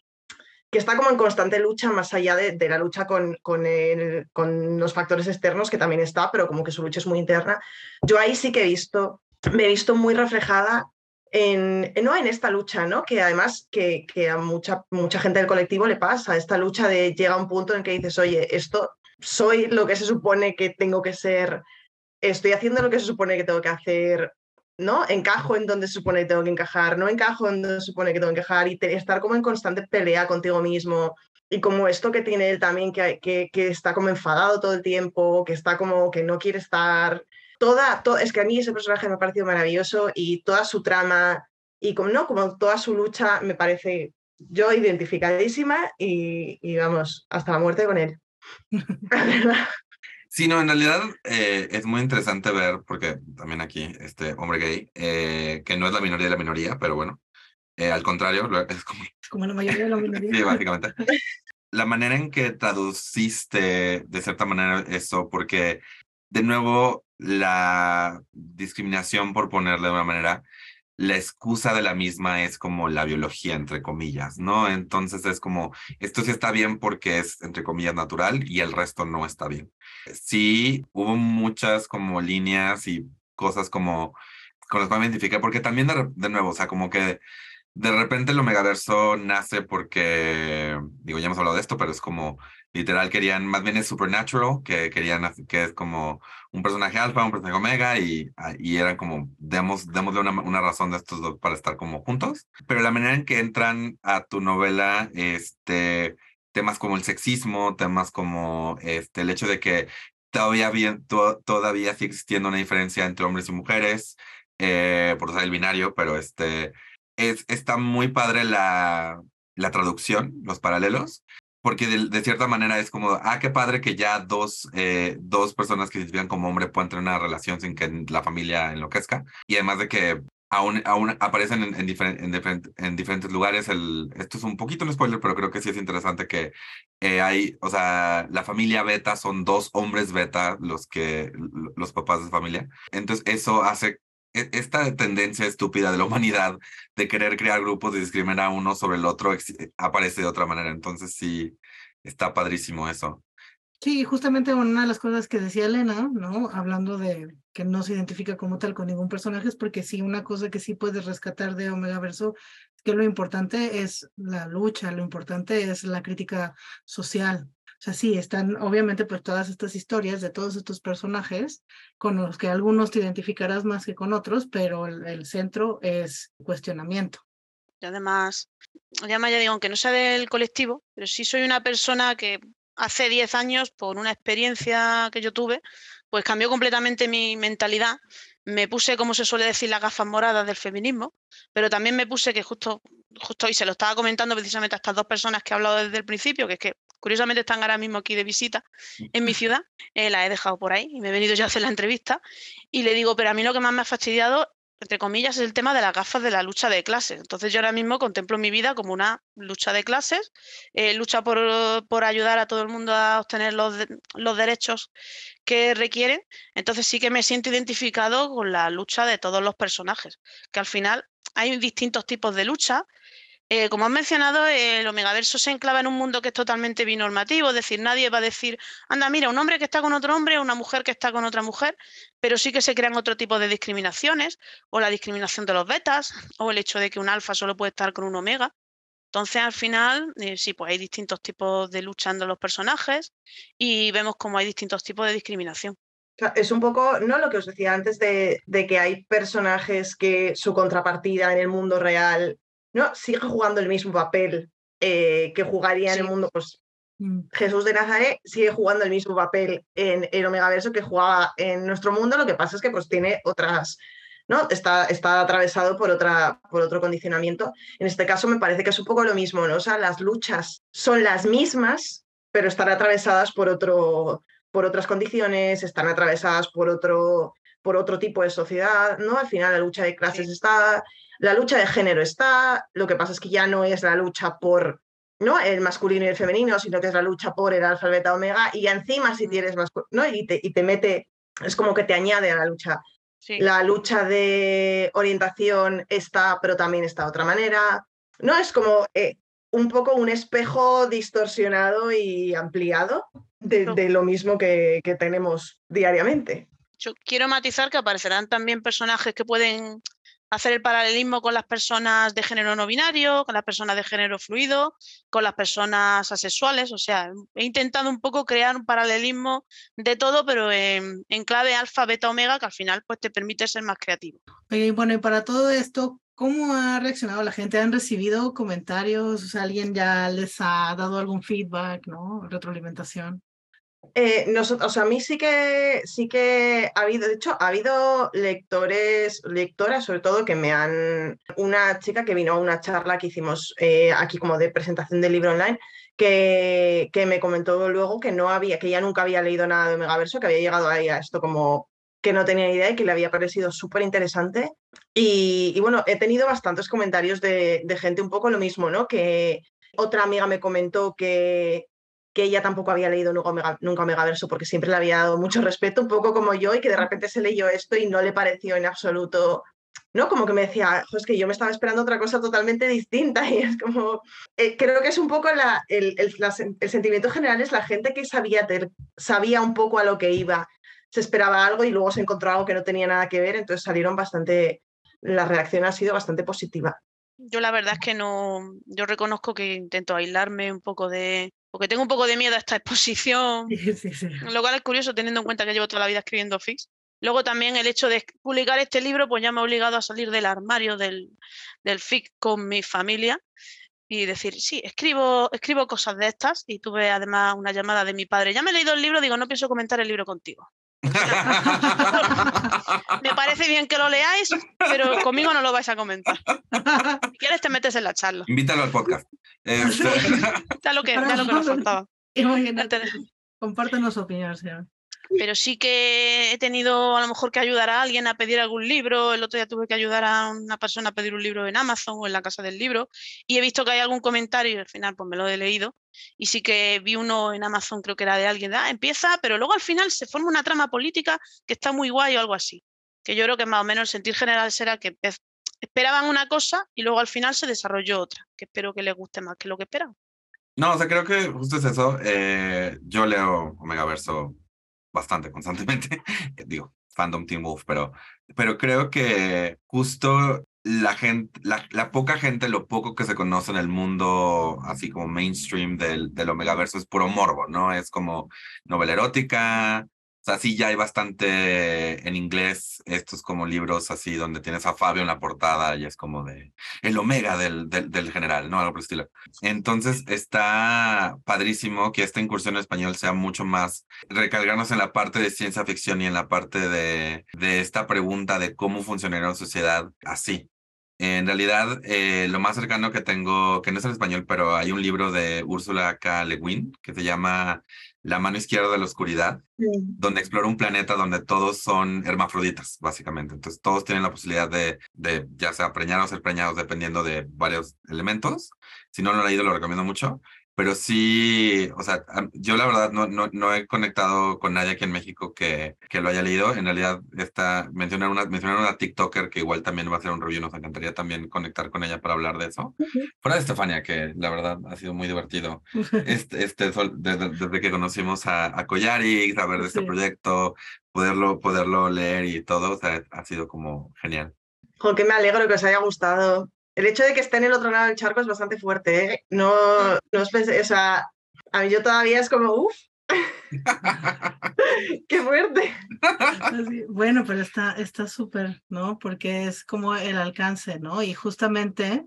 que está como en constante lucha más allá de, de la lucha con, con, el, con, los factores externos, que también está, pero como que su lucha es muy interna. Yo ahí sí que he visto me he visto muy reflejada en, ¿no? en esta lucha, ¿no? que además que, que, a mucha, mucha gente del colectivo le pasa, esta lucha de llega a un punto en que dices, oye, esto soy lo que se supone que tengo que ser, estoy haciendo lo que se supone que tengo que hacer, ¿no? Encajo en donde se supone que tengo que encajar, no encajo en donde se supone que tengo que encajar y estar como en constante pelea contigo mismo. Y como esto que tiene él también, que, que, que está como enfadado todo el tiempo, que está como que no quiere estar, toda, es que a mí ese personaje me ha parecido maravilloso y toda su trama y como, ¿no? como toda su lucha me parece yo identificadísima y, y vamos, hasta la muerte con él. Sí, no, en realidad eh, es muy interesante ver, porque también aquí, este hombre gay, eh, que no es la minoría de la minoría, pero bueno, eh, al contrario, es como... Como la mayoría de la minoría. sí, básicamente. La manera en que traduciste de cierta manera eso, porque de nuevo, la discriminación, por ponerle de una manera, la excusa de la misma es como la biología, entre comillas, ¿no? Entonces es como, esto sí está bien porque es, entre comillas, natural y el resto no está bien. Sí, hubo muchas como líneas y cosas como con las que me identifiqué, porque también de, de nuevo, o sea, como que de repente el Omegaverso nace porque, digo, ya hemos hablado de esto, pero es como literal querían, más bien es Supernatural, que querían, que es como un personaje alfa, un personaje omega, y, ah, y eran como, demos, démosle una, una razón de estos dos para estar como juntos. Pero la manera en que entran a tu novela, este, temas como el sexismo, temas como este, el hecho de que todavía, bien, todavía sigue existiendo una diferencia entre hombres y mujeres, eh, por usar el binario, pero este, es, está muy padre la, la traducción, los paralelos, porque de, cierta manera es como, ah, qué padre que ya dos, eh, dos personas que se identifican como hombre puedan tener una relación sin que la familia enloquezca. Y además de que aún, aún aparecen en, en, en, diferentes lugares. El, esto es un poquito un spoiler, pero creo que sí es interesante que eh, hay, o sea, la familia beta son dos hombres beta los que, los papás de familia. Entonces eso hace esta tendencia estúpida de la humanidad de querer crear grupos y discriminar a uno sobre el otro aparece de otra manera. Entonces sí, está padrísimo eso. Sí, justamente una de las cosas que decía Elena, ¿no? Hablando de que no se identifica como tal con ningún personaje, es porque sí, una cosa que sí puedes rescatar de Omega Verso que lo importante es la lucha, lo importante es la crítica social, o sea, sí, están obviamente pues todas estas historias de todos estos personajes con los que algunos te identificarás más que con otros, pero el, centro es cuestionamiento. Y además, además ya digo, aunque no sea del colectivo, pero sí soy una persona que hace 10 años, por una experiencia que yo tuve, pues cambió completamente mi mentalidad. Me puse, como se suele decir, las gafas moradas del feminismo, pero también me puse que justo, justo hoy se lo estaba comentando precisamente a estas dos personas que he hablado desde el principio, que es que Curiosamente están ahora mismo aquí de visita en mi ciudad, eh, la he dejado por ahí y me he venido ya a hacer la entrevista y le digo, pero a mí lo que más me ha fastidiado, entre comillas, es el tema de las gafas de la lucha de clases. Entonces yo ahora mismo contemplo mi vida como una lucha de clases, eh, lucha por, por, ayudar a todo el mundo a obtener los, los derechos que requieren. Entonces sí que me siento identificado con la lucha de todos los personajes, que al final hay distintos tipos de lucha Eh, como has mencionado, el Omegaverso se enclava en un mundo que es totalmente binormativo, es decir, nadie va a decir, anda, mira, un hombre que está con otro hombre, una mujer que está con otra mujer, pero sí que se crean otro tipo de discriminaciones, o la discriminación de los betas, o el hecho de que un alfa solo puede estar con un omega. Entonces, al final, eh, sí, pues hay distintos tipos de lucha entre los personajes y vemos cómo hay distintos tipos de discriminación. Es un poco, ¿no? Lo que os decía antes de, de que hay personajes que su contrapartida en el mundo real ¿no? Sigue jugando el mismo papel eh, que jugaría en el mundo, pues mm. Jesús de Nazaret sigue jugando el mismo papel en el Omegaverso que jugaba en nuestro mundo, lo que pasa es que pues tiene otras, ¿no? Está, está atravesado por, otra, por otro condicionamiento. En este caso me parece que es un poco lo mismo, ¿no? O sea, las luchas son las mismas, pero están atravesadas por, otro, por otras condiciones, están atravesadas por otro, por otro tipo de sociedad, ¿no? Al final la lucha de clases está, la lucha de género está, lo que pasa es que ya no es la lucha por ¿no? el masculino y el femenino, sino que es la lucha por el alfa, beta, omega, y encima si tienes más, ¿no? Y te, y te mete, es como que te añade a la lucha. La lucha de orientación está, pero también está de otra manera. No es como eh, un poco un espejo distorsionado y ampliado de, lo mismo que, que tenemos diariamente. Yo quiero matizar que aparecerán también personajes que pueden hacer el paralelismo con las personas de género no binario, con las personas de género fluido, con las personas asexuales. O sea, he intentado un poco crear un paralelismo de todo, pero en, clave alfa, beta, omega, que al final pues, te permite ser más creativo. Y bueno, y para todo esto, ¿cómo ha reaccionado la gente? ¿Han recibido comentarios? ¿Alguien ya les ha dado algún feedback, ¿no? Retroalimentación. Eh, nosotros, o sea, a mí sí que, sí que ha habido, de hecho, ha habido lectores, lectoras sobre todo, que me han... Una chica que vino a una charla que hicimos eh, aquí como de presentación del libro online, que, que me comentó luego que no había, que ya nunca había leído nada de Megaverso, que había llegado ahí a esto como que no tenía idea y que le había parecido súper interesante. Y, bueno, he tenido bastantes comentarios de gente un poco lo mismo, ¿no? Que otra amiga me comentó que, que ella tampoco había leído nunca, nunca Megaverso porque siempre le había dado mucho respeto, un poco como yo, y que de repente se leyó esto y no le pareció en absoluto, ¿no? Como que me decía, es que yo me estaba esperando otra cosa totalmente distinta y es como, eh, creo que es un poco la, el, el, sentimiento general es la gente que sabía, sabía un poco a lo que iba, se esperaba algo y luego se encontró algo que no tenía nada que ver, entonces salieron bastante, la reacción ha sido bastante positiva. Yo la verdad es que no, yo reconozco que intento aislarme un poco de, porque tengo un poco de miedo a esta exposición, lo cual es curioso teniendo en cuenta que llevo toda la vida escribiendo fix. Luego también el hecho de publicar este libro, pues ya me ha obligado a salir del armario del, del FIC con mi familia y decir, sí, escribo, escribo cosas de estas y tuve además una llamada de mi padre. Ya me he leído el libro, digo, no pienso comentar el libro contigo. Me parece bien que lo leáis, pero conmigo no lo vais a comentar. Si quieres, te metes en la charla. Invítalo al podcast. Este, ya lo que, ya lo que nos faltaba. Compártenos opiniones. Pero sí que he tenido a lo mejor que ayudar a alguien a pedir algún libro. El otro día tuve que ayudar a una persona a pedir un libro en Amazon o en la casa del libro. Y he visto que hay algún comentario y al final pues me lo he leído. Y sí que vi uno en Amazon, creo que era de alguien, ah, empieza, pero luego al final se forma una trama política que está muy guay o algo así. Que yo creo que más o menos el sentir general será que esperaban una cosa y luego al final se desarrolló otra, que espero que les guste más que lo que esperaban. No, o sea, creo que justo es eso. Eh, yo leo Omega Verso bastante constantemente, digo, fandom Team Wolf, pero, pero creo que justo la gente, la, poca gente, lo poco que se conoce en el mundo, así como mainstream del, del Omegaverso, es puro morbo, ¿no? Es como novela erótica, sea, sí ya hay bastante en inglés estos como libros así donde tienes a Fabio en la portada y es como de el omega del, del, general, ¿no? Algo por el estilo. Entonces está padrísimo que esta incursión en español sea mucho más recargarnos en la parte de ciencia ficción y en la parte de, de esta pregunta de cómo funcionaría una sociedad así. En realidad, eh, lo más cercano que tengo, que no es en español, pero hay un libro de Úrsula K. Le Guin que se llama La mano izquierda de la oscuridad, donde explora un planeta donde todos son hermafroditas, básicamente. Entonces, todos tienen la posibilidad de, de ya sea preñar o ser preñados dependiendo de varios elementos. Si no lo he leído, lo recomiendo mucho. Pero sí, o sea, yo la verdad no, no, no he conectado con nadie aquí en México que, que lo haya leído. En realidad, está, mencionar una, mencionar una TikToker que igual también va a hacer un review, nos encantaría también conectar con ella para hablar de eso. Fuera de Estefania, que la verdad ha sido muy divertido. Este, este desde, desde, que conocimos a, a Collari, saber de este proyecto, poderlo, poderlo leer y todo, o sea, ha sido como genial. Con que me alegro que os haya gustado. El hecho de que esté en el otro lado del charco es bastante fuerte, ¿eh? No, no pensé, o sea, a mí yo todavía es como, uff, ¡Qué fuerte! Bueno, pero está súper, ¿no? Porque es como el alcance, ¿no? Y justamente,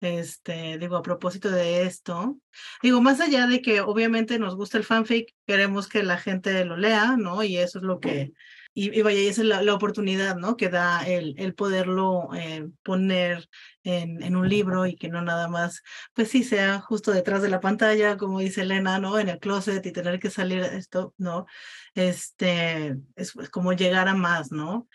este, digo, a propósito de esto, digo, más allá de que obviamente nos gusta el fanfic, queremos que la gente lo lea, ¿no? Y eso es lo que y, vaya, esa es la, oportunidad, ¿no? Que da el, el poderlo eh, poner en, un libro y que no nada más, pues sí, sea justo detrás de la pantalla, como dice Elena, ¿no? En el closet y tener que salir esto, ¿no? Este, es, como llegar a más, ¿no?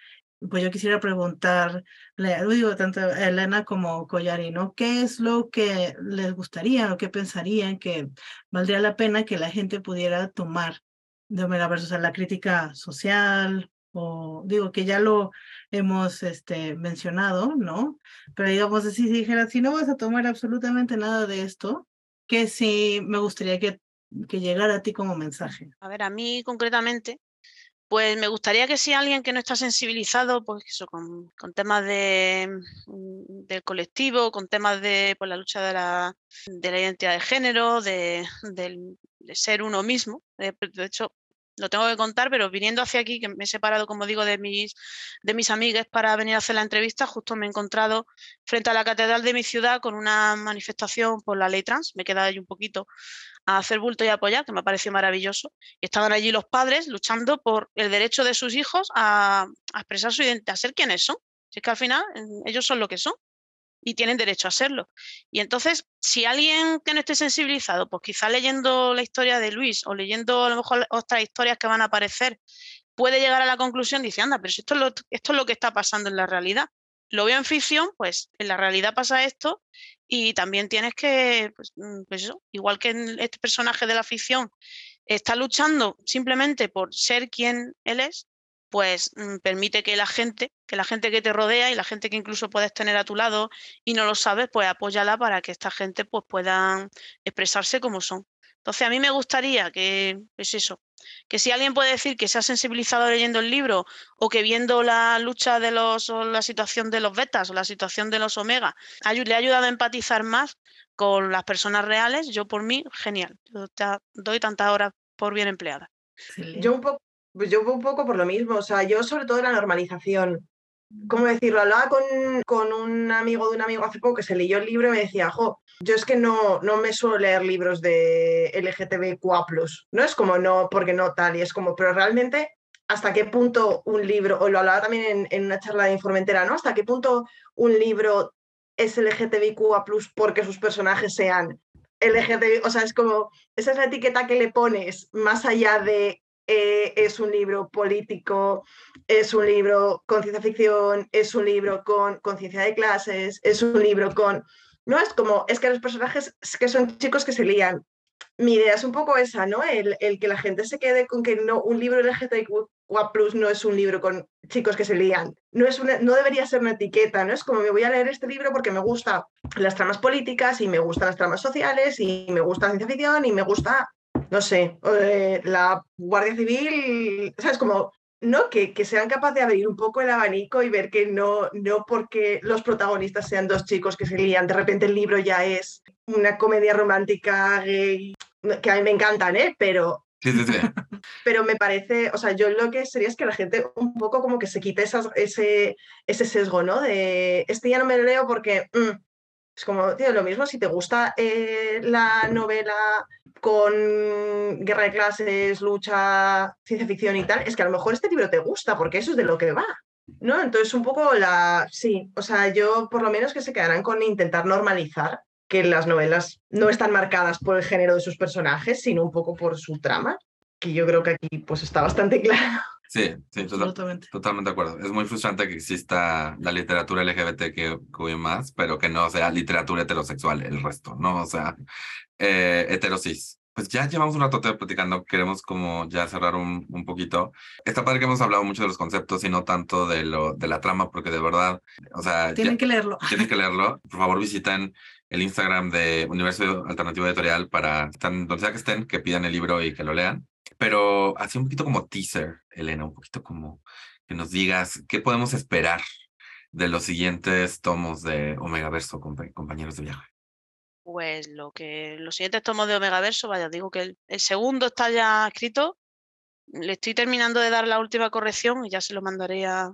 Pues yo quisiera preguntar, digo, tanto a Elena como Collari, ¿no? ¿Qué es lo que les gustaría o qué pensarían que valdría la pena que la gente pudiera tomar de Omega versus a la crítica social, o digo que ya lo hemos este, mencionado, ¿no? Pero digamos, si, dijera, si no vas a tomar absolutamente nada de esto, que sí me gustaría que, que llegara a ti como mensaje. A ver, a mí concretamente, pues me gustaría que si alguien que no está sensibilizado, pues eso, con, con temas de, mm, del colectivo, con temas de pues, la lucha de la, de la identidad de género, de, de, de ser uno mismo, de hecho, lo tengo que contar, pero viniendo hacia aquí, que me he separado, como digo, de mis, de mis amigas para venir a hacer la entrevista, justo me he encontrado frente a la catedral de mi ciudad con una manifestación por la ley trans. Me he quedado ahí un poquito a hacer bulto y apoyar, que me ha parecido maravilloso. Y estaban allí los padres luchando por el derecho de sus hijos a, a expresar su identidad, a ser quienes son. Si es que al final ellos son lo que son y tienen derecho a serlo. Y entonces, si alguien que no esté sensibilizado, pues quizá leyendo la historia de Luis o leyendo a lo mejor otras historias que van a aparecer, puede llegar a la conclusión, dice, anda, pero si esto es lo, esto es lo que está pasando en la realidad. Lo veo en ficción, pues en la realidad pasa esto y también tienes que, pues, mm, pues eso, igual que este personaje de la ficción está luchando simplemente por ser quien él es, pues mm, permite que la gente, que la gente que te rodea y la gente que incluso puedes tener a tu lado y no lo sabes, pues apóyala para que esta gente pues puedan expresarse como son. Entonces a mí me gustaría que, es pues eso, que si alguien puede decir que se ha sensibilizado leyendo el libro o que viendo la lucha de los, o la situación de los betas o la situación de los omega, le ha ayudado a empatizar más con las personas reales, yo por mí, genial. Yo te doy tantas horas por bien empleada. Yo un poco pues yo un poco por lo mismo, o sea, yo sobre todo la normalización. ¿Cómo decirlo? Hablaba con, con un amigo de un amigo hace poco que se leyó el libro y me decía, jo, yo es que no, no me suelo leer libros de LGTBQA+, no es como no, porque no tal, y es como, pero realmente hasta qué punto un libro, o lo hablaba también en, en una charla de Informentera, ¿no? Hasta qué punto un libro es LGTBQA+, porque sus personajes sean LGTB, o sea, es como, esa es la etiqueta que le pones más allá de eh, es un libro político, es un libro con ciencia ficción, es un libro con conciencia de clases, es un libro con... No es como, es que los personajes que son chicos que se lían. Mi idea es un poco esa, ¿no? El, el que la gente se quede con que no, un libro LGTBIQ no es un libro con chicos que se lían. No, es una, no debería ser una etiqueta, ¿no? Es como me voy a leer este libro porque me gustan las tramas políticas y me gustan las tramas sociales y me gusta la ciencia ficción y me gusta no sé, eh, la Guardia Civil, ¿sabes? Como, ¿no? Que, que, sean capaces de abrir un poco el abanico y ver que no, no porque los protagonistas sean dos chicos que se lían, de repente el libro ya es una comedia romántica gay, que a mí me encantan, ¿eh? Pero... Sí, sí, sí. Pero me parece, o sea, yo lo que sería es que la gente un poco como que se quite esas, ese, ese sesgo, ¿no? De este ya no me lo leo porque mm, es como, tío, lo mismo si te gusta eh, la novela con guerra de clases, lucha, ciencia ficción y tal, es que a lo mejor este libro te gusta, porque eso es de lo que va. ¿No? Entonces, un poco la. Sí, o sea, yo por lo menos que se quedarán con intentar normalizar que las novelas no están marcadas por el género de sus personajes, sino un poco por su trama, que yo creo que aquí pues está bastante claro. Sí, sí, tota- Absolutamente. totalmente de acuerdo. Es muy frustrante que exista la literatura LGBT que más, pero que no sea literatura heterosexual el resto, ¿no? O sea, eh, heterosis. Pues ya llevamos un rato platicando, queremos como ya cerrar un, un poquito. Está padre que hemos hablado mucho de los conceptos y no tanto de, lo, de la trama, porque de verdad, o sea, ya- Tienen que leerlo. tienen que leerlo. Por favor, visiten el Instagram de Universo Alternativo Editorial para donde sea que estén, que pidan el libro y que lo lean. Pero así un poquito como teaser, Elena, un poquito como que nos digas qué podemos esperar de los siguientes tomos de Omega Verso, compa- compañeros de viaje. Pues lo que los siguientes tomos de Omega Verso, vaya, digo que el, el segundo está ya escrito. Le estoy terminando de dar la última corrección y ya se lo mandaré a,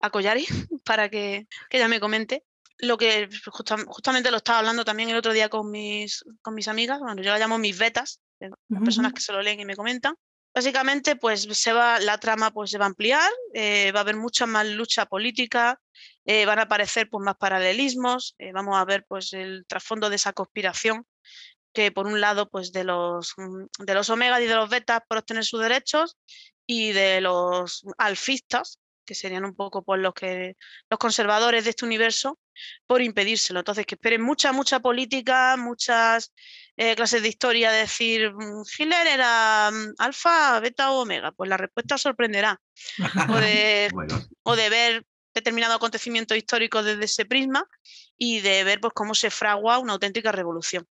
a Collari para que, que ella me comente. Lo que justa- justamente lo estaba hablando también el otro día con mis, con mis amigas, bueno, yo la llamo mis betas, eh, las personas que se lo leen y me comentan. Básicamente, pues se va, la trama pues, se va a ampliar, eh, va a haber mucha más lucha política, eh, van a aparecer pues, más paralelismos, eh, vamos a ver pues, el trasfondo de esa conspiración que por un lado pues, de, los, mm, de los omegas y de los betas por obtener sus derechos y de los alfistas, que serían un poco pues, los, que, los conservadores de este universo, por impedírselo. Entonces, que esperen mucha, mucha política, muchas eh, clases de historia, de decir, mm, Hitler era mm, alfa, beta o omega. Pues la respuesta sorprenderá. O de, Bueno, o de ver determinado acontecimiento histórico desde ese prisma y de ver pues, cómo se fragua una auténtica revolución.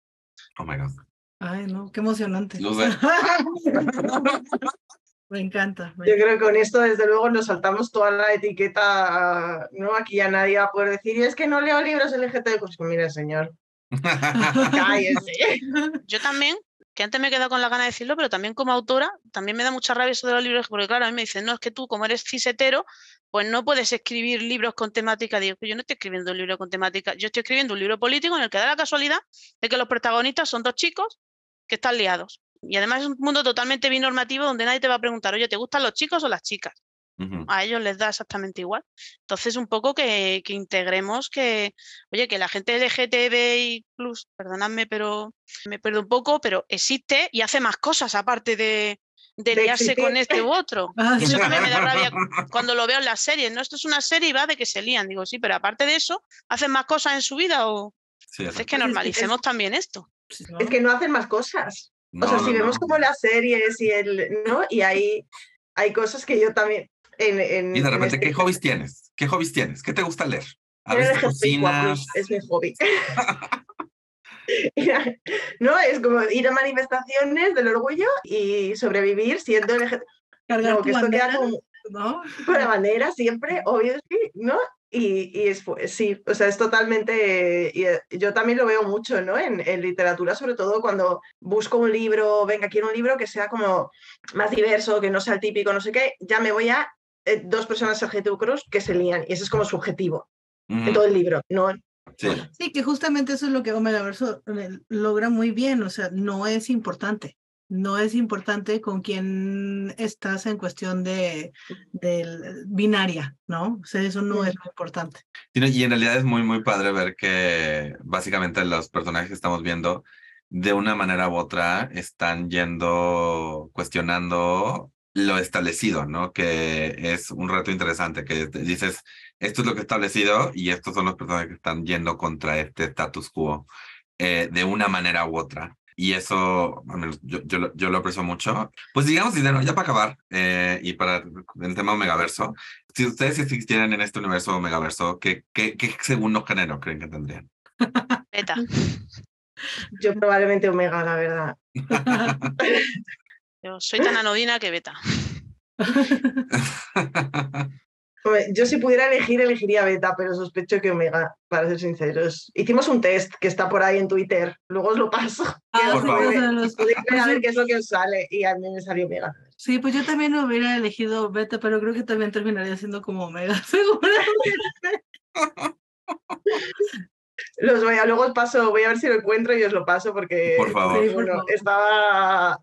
oh my God. Ay, no, qué emocionante. Lo sé. Me encanta. me Yo creo que con esto, desde luego, nos saltamos toda la etiqueta, ¿no? Aquí ya nadie va a poder decir, y es que no leo libros LGTB. Pues mire, señor, cállese. Yo también, que antes me he quedado con la gana de decirlo, pero también como autora, también me da mucha rabia eso de los libros, porque claro, a mí me dicen, no, es que tú como eres cisetero, pues no puedes escribir libros con temática. Digo, que yo no estoy escribiendo un libro con temática, yo estoy escribiendo un libro político en el que da la casualidad de que los protagonistas son dos chicos que están liados. Y además es un mundo totalmente binormativo donde nadie te va a preguntar, oye, ¿te gustan los chicos o las chicas? A ellos les da exactamente igual. Entonces, un poco que, que integremos que, oye, que la gente LGTBI, perdonadme, pero me pierdo un poco, pero existe y hace más cosas aparte de, de De liarse con este u otro. Ah, Y eso también me da rabia cuando lo veo en las series. No, esto es una serie y va de que se lían. Digo, sí, pero aparte de eso, ¿hacen más cosas en su vida o Sí, entonces que es- es- normalicemos también esto? Es que no hacen más cosas. No, o sea, no, si vemos no. como las series y el, ¿no? Y hay, hay cosas que yo también. En, en- Y de en repente, este- ¿qué hobbies tienes? ¿Qué hobbies tienes? ¿Qué te gusta leer? A veces cocinas. es mi hobby. no, es como ir a manifestaciones del orgullo y sobrevivir siendo LGTB. Cargar No, tu que esto queda bandera, como ¿no? con la bandera siempre, obvio, sí, ¿no? Y, y es, pues, sí, o sea, es totalmente, y, eh, yo también lo veo mucho, ¿no? En, en literatura, sobre todo cuando busco un libro, venga, quiero un libro que sea como más diverso, que no sea el típico, no sé qué, ya me voy a eh, dos personas LGTB cruz que se lían, y ese es como su objetivo en todo el libro, ¿no? sí. Sí, que justamente eso es lo que Omega Verso eh, logra muy bien, o sea, no es importante. No es importante con quién estás en cuestión de del binaria, ¿no? O sea, eso no es lo importante. Y en realidad es muy, muy padre ver que básicamente los personajes que estamos viendo, de una manera u otra, están yendo, cuestionando lo establecido, ¿no? Que es un reto interesante, que dices, esto es lo que he establecido y estos son los personajes que están yendo contra este status quo, eh, de una manera u otra. Y eso, al menos yo, yo, lo- yo lo aprecio mucho. Pues digamos, dinero, ya para acabar, eh, y para el tema Omegaverso, si ustedes existieran en este universo Omegaverso, ¿qué, qué, qué segundo género creen que tendrían? Beta. Yo probablemente Omega, la verdad. Yo soy tan anodina que beta. Yo si pudiera elegir, elegiría Beta, pero sospecho que Omega, para ser sinceros. Hicimos un test que está por ahí en Twitter, luego os lo paso. Ah, Por sí, favor. los- a pues ver qué es lo que os sale y a mí me salió Omega. Sí, pues yo también hubiera elegido beta, pero creo que también terminaría siendo como omega, seguramente. Los voy a, luego os paso, voy a ver si lo encuentro y os lo paso porque Por favor. Sí, por bueno, estaba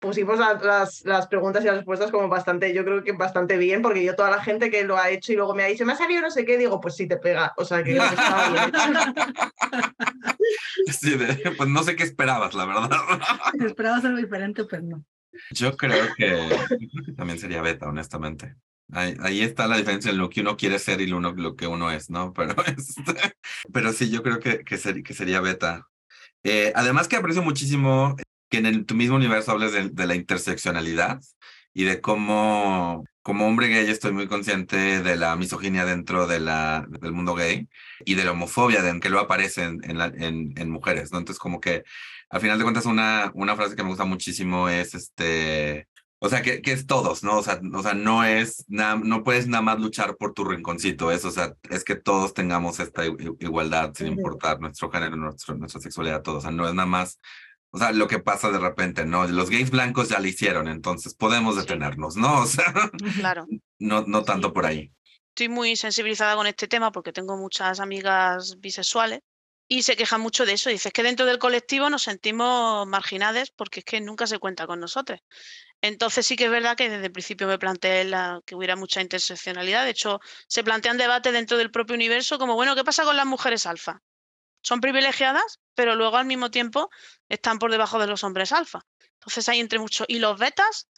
pusimos la- las, las preguntas y las respuestas como bastante, yo creo que bastante bien, porque yo toda la gente que lo ha hecho y luego me ha dicho, me ha salido no sé qué, digo, pues sí te pega. O sea que creo que estaba bien hecho. Sí, de- pues no sé qué esperabas, la verdad. Esperabas algo diferente, pues no. Yo creo que, también sería beta, honestamente. Ahí, ahí, está la diferencia en lo que uno quiere ser y lo, uno, lo que uno es, ¿no? Pero, este, pero sí, yo creo que, que, que sería beta. Eh, además que aprecio muchísimo que en el, tu mismo universo hables de, de, la interseccionalidad y de cómo, como hombre gay, estoy muy consciente de la misoginia dentro de la, del mundo gay y de la homofobia de, que lo aparece en, en, en, en mujeres, ¿no? Entonces, como que al final de cuentas, una, una frase que me gusta muchísimo es este. O sea, que, que es todos, ¿no? O sea, o sea no es, nada, no puedes nada más luchar por tu rinconcito, es, o sea, es que todos tengamos esta igualdad sin importar nuestro género, nuestro, nuestra sexualidad, todo. O sea, no es nada más, o sea, lo que pasa de repente, ¿no? Los gays blancos ya lo hicieron, entonces podemos detenernos, ¿no? O sea, claro. no, no tanto por ahí. Estoy muy sensibilizada con este tema porque tengo muchas amigas bisexuales y se queja mucho de eso. Dice, que dentro del colectivo nos sentimos marginadas porque es que nunca se cuenta con nosotros. Entonces sí que es verdad que desde el principio me planteé la, que hubiera mucha interseccionalidad. De hecho, se plantean debates dentro del propio universo como, bueno, ¿qué pasa con las mujeres alfa? Son privilegiadas, pero luego al mismo tiempo están por debajo de los hombres alfa. Entonces hay entre muchos... Y los betas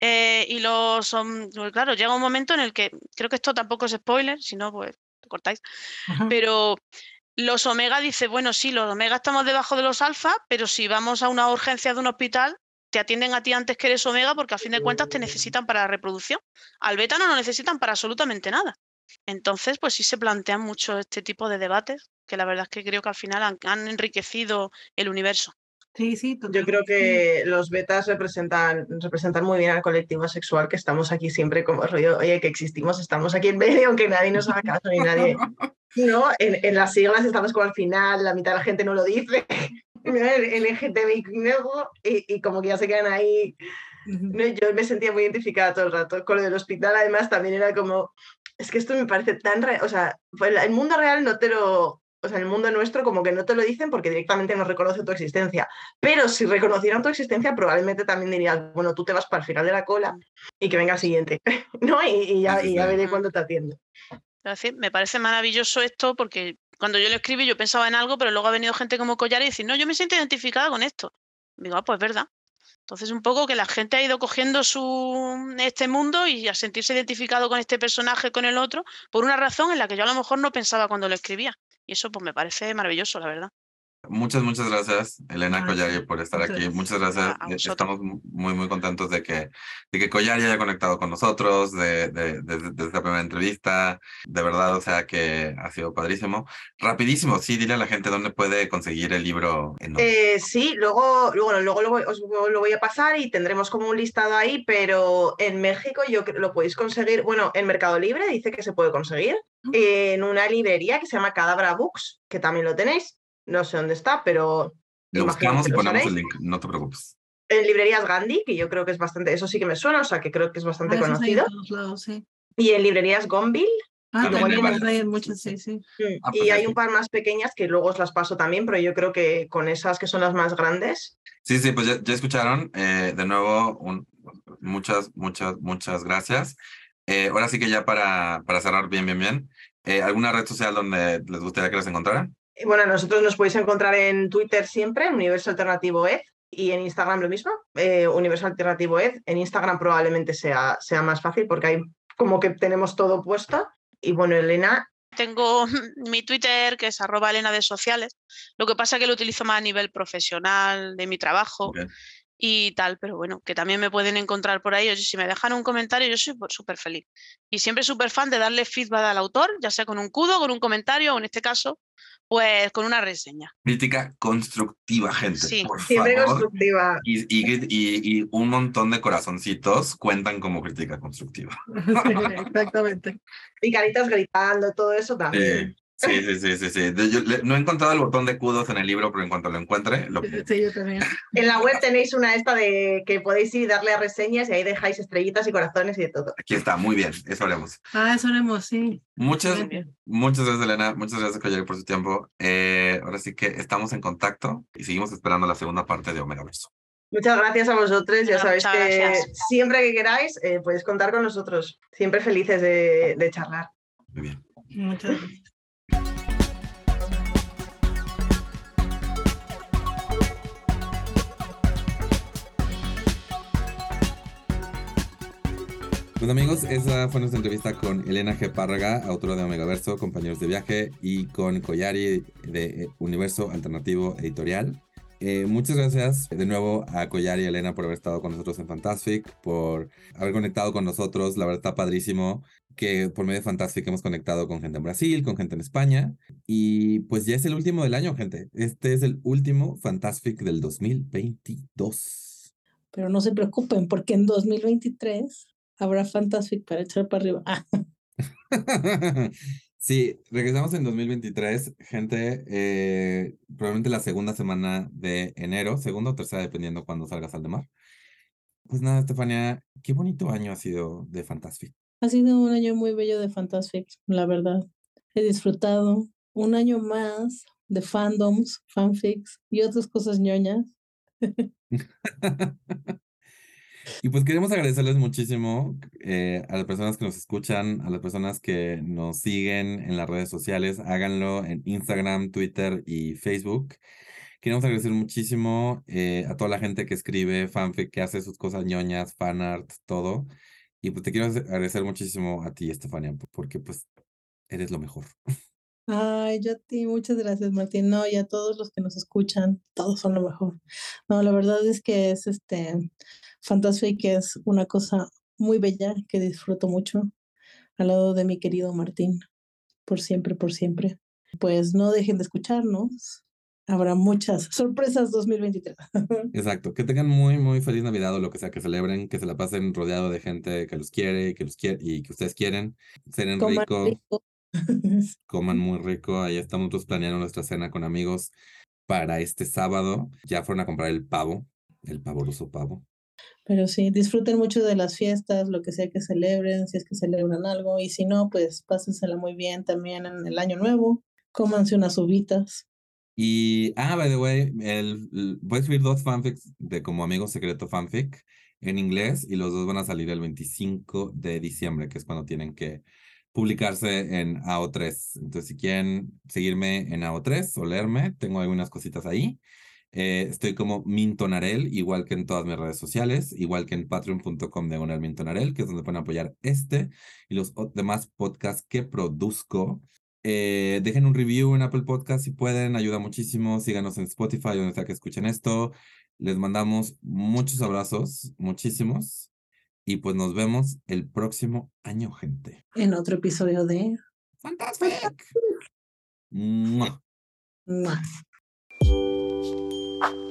eh, y los... Pues claro, llega un momento en el que, creo que esto tampoco es spoiler, si no, pues cortáis, Ajá. pero los omega dice, bueno, sí, los omega estamos debajo de los alfa, pero si vamos a una urgencia de un hospital, te atienden a ti antes que eres omega porque a fin de cuentas te necesitan para la reproducción. Al beta no lo necesitan para absolutamente nada. Entonces, pues sí se plantean mucho este tipo de debates, que la verdad es que creo que al final han, han enriquecido el universo. Sí, sí, Yo creo que los betas representan, representan muy bien al colectivo sexual, que estamos aquí siempre como rollo, oye, que existimos, estamos aquí en medio, aunque nadie nos haga caso ni nadie. No, en, en las siglas estamos como al final, la mitad de la gente no lo dice, el LGTBI y, y como que ya se quedan ahí. No, yo me sentía muy identificada todo el rato con lo del hospital, además también era como, es que esto me parece tan, o sea, el mundo real no te lo, o sea, en el mundo nuestro como que no te lo dicen porque directamente no reconoce tu existencia. Pero si reconocieran tu existencia, probablemente también dirías, bueno, tú te vas para el final de la cola y que venga el siguiente, ¿no? Y, y ya, y ya veré cuándo te atiendo. Me parece maravilloso esto porque cuando yo lo escribí yo pensaba en algo, pero luego ha venido gente como Collar y decir, no, yo me siento identificada con esto. digo, ah, pues verdad. Entonces, un poco que la gente ha ido cogiendo su, este mundo y a sentirse identificado con este personaje, con el otro, por una razón en la que yo a lo mejor no pensaba cuando lo escribía. Y eso pues me parece maravilloso, la verdad. Muchas, muchas gracias, Elena Collari, por estar aquí. Muchas gracias. Estamos muy, muy contentos de que, de que Collari haya conectado con nosotros, de, de, de, de, esta primera entrevista. De verdad, o sea que ha sido padrísimo. Rapidísimo, sí, dile a la gente dónde puede conseguir el libro. En eh, sí, luego, luego, luego lo, os lo voy a pasar y tendremos como un listado ahí, pero en México yo lo podéis conseguir, bueno, en Mercado Libre dice que se puede conseguir, en una librería que se llama Cadabra Books, que también lo tenéis no sé dónde está, pero... Lo buscamos y ponemos el link, no te preocupes. En librerías Gandhi, que yo creo que es bastante, eso sí que me suena, o sea que creo que es bastante ah, conocido. Lados, sí. Y en librerías Gonville. Ah, también hay muchas, sí, sí. Ah, y hay un par más pequeñas que luego os las paso también, pero yo creo que con esas que son las más grandes. Sí, sí, pues ya, ya escucharon. Eh, de nuevo, un, muchas, muchas, muchas gracias. Eh, ahora sí que ya para, para cerrar bien, bien, bien. Eh, ¿Alguna red social donde les gustaría que les encontraran? Bueno, nosotros nos podéis encontrar en Twitter siempre, Universo Alternativo Ed, y en Instagram lo mismo, eh, Universo Alternativo Ed. En Instagram probablemente sea, sea más fácil porque hay como que tenemos todo puesto. Y bueno, Elena. Tengo mi Twitter, que es arroba Elena de Sociales. Lo que pasa es que lo utilizo más a nivel profesional de mi trabajo. Okay y tal, pero bueno, que también me pueden encontrar por ahí. Oye, si me dejan un comentario, yo soy súper feliz. Y siempre súper fan de darle feedback al autor, ya sea con un cudo, con un comentario, o en este caso, pues con una reseña. Crítica constructiva, gente. Sí, por siempre favor. constructiva. Y, y, y, y, un montón de corazoncitos cuentan como crítica constructiva. Sí, exactamente. Y caritas gritando, todo eso también. Sí, sí, sí, sí, sí. Yo le, no he encontrado el botón de kudos en el libro, pero en cuanto lo encuentre, lo Sí, yo también. En la web tenéis una esta de que podéis ir darle a reseñas y ahí dejáis estrellitas y corazones y de todo. Aquí está, muy bien, eso haremos. Ah, eso haremos, sí. Muchas, muchas gracias, Elena. Muchas gracias, Coyari, por su tiempo. Eh, ahora sí que estamos en contacto y seguimos esperando la segunda parte de Omega Verso. Muchas gracias a vosotros. Ya sabéis que gracias. siempre que queráis eh, podéis contar con nosotros. Siempre felices de, de charlar. Muy bien. Muchas gracias. Pues amigos, esa fue nuestra entrevista con Elena G. Párraga, autora de Omegaverso, compañeros de viaje, y con Collari de Universo Alternativo Editorial. Eh, muchas gracias de nuevo a Collari y Elena por haber estado con nosotros en Fantastic, por haber conectado con nosotros. La verdad está padrísimo que por medio de Fantastic hemos conectado con gente en Brasil, con gente en España. Y pues ya es el último del año, gente. Este es el último Fantastic del 2022. Pero no se preocupen porque en 2023 habrá Fantastic para echar para arriba. sí, regresamos en 2023, gente, eh, probablemente la segunda semana de enero, segunda o tercera, dependiendo cuando salga Sal de Mar. Pues nada, Estefania, qué bonito año ha sido de Fantastic. Ha sido un año muy bello de Fantastic, la verdad. He disfrutado un año más de fandoms, fanfics y otras cosas ñoñas. Y pues queremos agradecerles muchísimo eh, a las personas que nos escuchan, a las personas que nos siguen en las redes sociales. Háganlo en Instagram, Twitter y Facebook. Queremos agradecer muchísimo eh, a toda la gente que escribe fanfic, que hace sus cosas ñoñas, fanart, todo. Y pues te quiero agradecer muchísimo a ti, Estefania, porque pues eres lo mejor. Ay, yo a ti, muchas gracias, Martín. No, y a todos los que nos escuchan, todos son lo mejor. No, la verdad es que es este Fantastic es una cosa muy bella que disfruto mucho al lado de mi querido Martín, por siempre, por siempre. Pues no dejen de escucharnos. Habrá muchas sorpresas 2023. Exacto, que tengan muy, muy feliz Navidad o lo que sea que celebren, que se la pasen rodeado de gente que los quiere, que los quiere y que ustedes quieren. Cenen rico, rico. coman muy rico. Ahí estamos nosotros planeando nuestra cena con amigos para este sábado. Ya fueron a comprar el pavo, el pavoroso pavo. Pero sí, disfruten mucho de las fiestas, lo que sea que celebren, si es que celebran algo, y si no, pues pásensela muy bien también en el año nuevo, cómanse unas uvitas. Y, ah, by the way, el, voy a escribir dos fanfics de como amigo secreto fanfic en inglés y los dos van a salir el 25 de diciembre, que es cuando tienen que publicarse en AO3. Entonces, si quieren seguirme en AO3 o leerme, tengo algunas cositas ahí. Eh, estoy como Mintonarel, igual que en todas mis redes sociales, igual que en patreon.com de Mintonarel, que es donde pueden apoyar este y los demás podcasts que produzco. Eh, dejen un review en Apple Podcast si pueden, ayuda muchísimo. Síganos en Spotify, donde sea que escuchen esto. Les mandamos muchos abrazos, muchísimos. Y pues nos vemos el próximo año, gente. En otro episodio de Fantastic. you.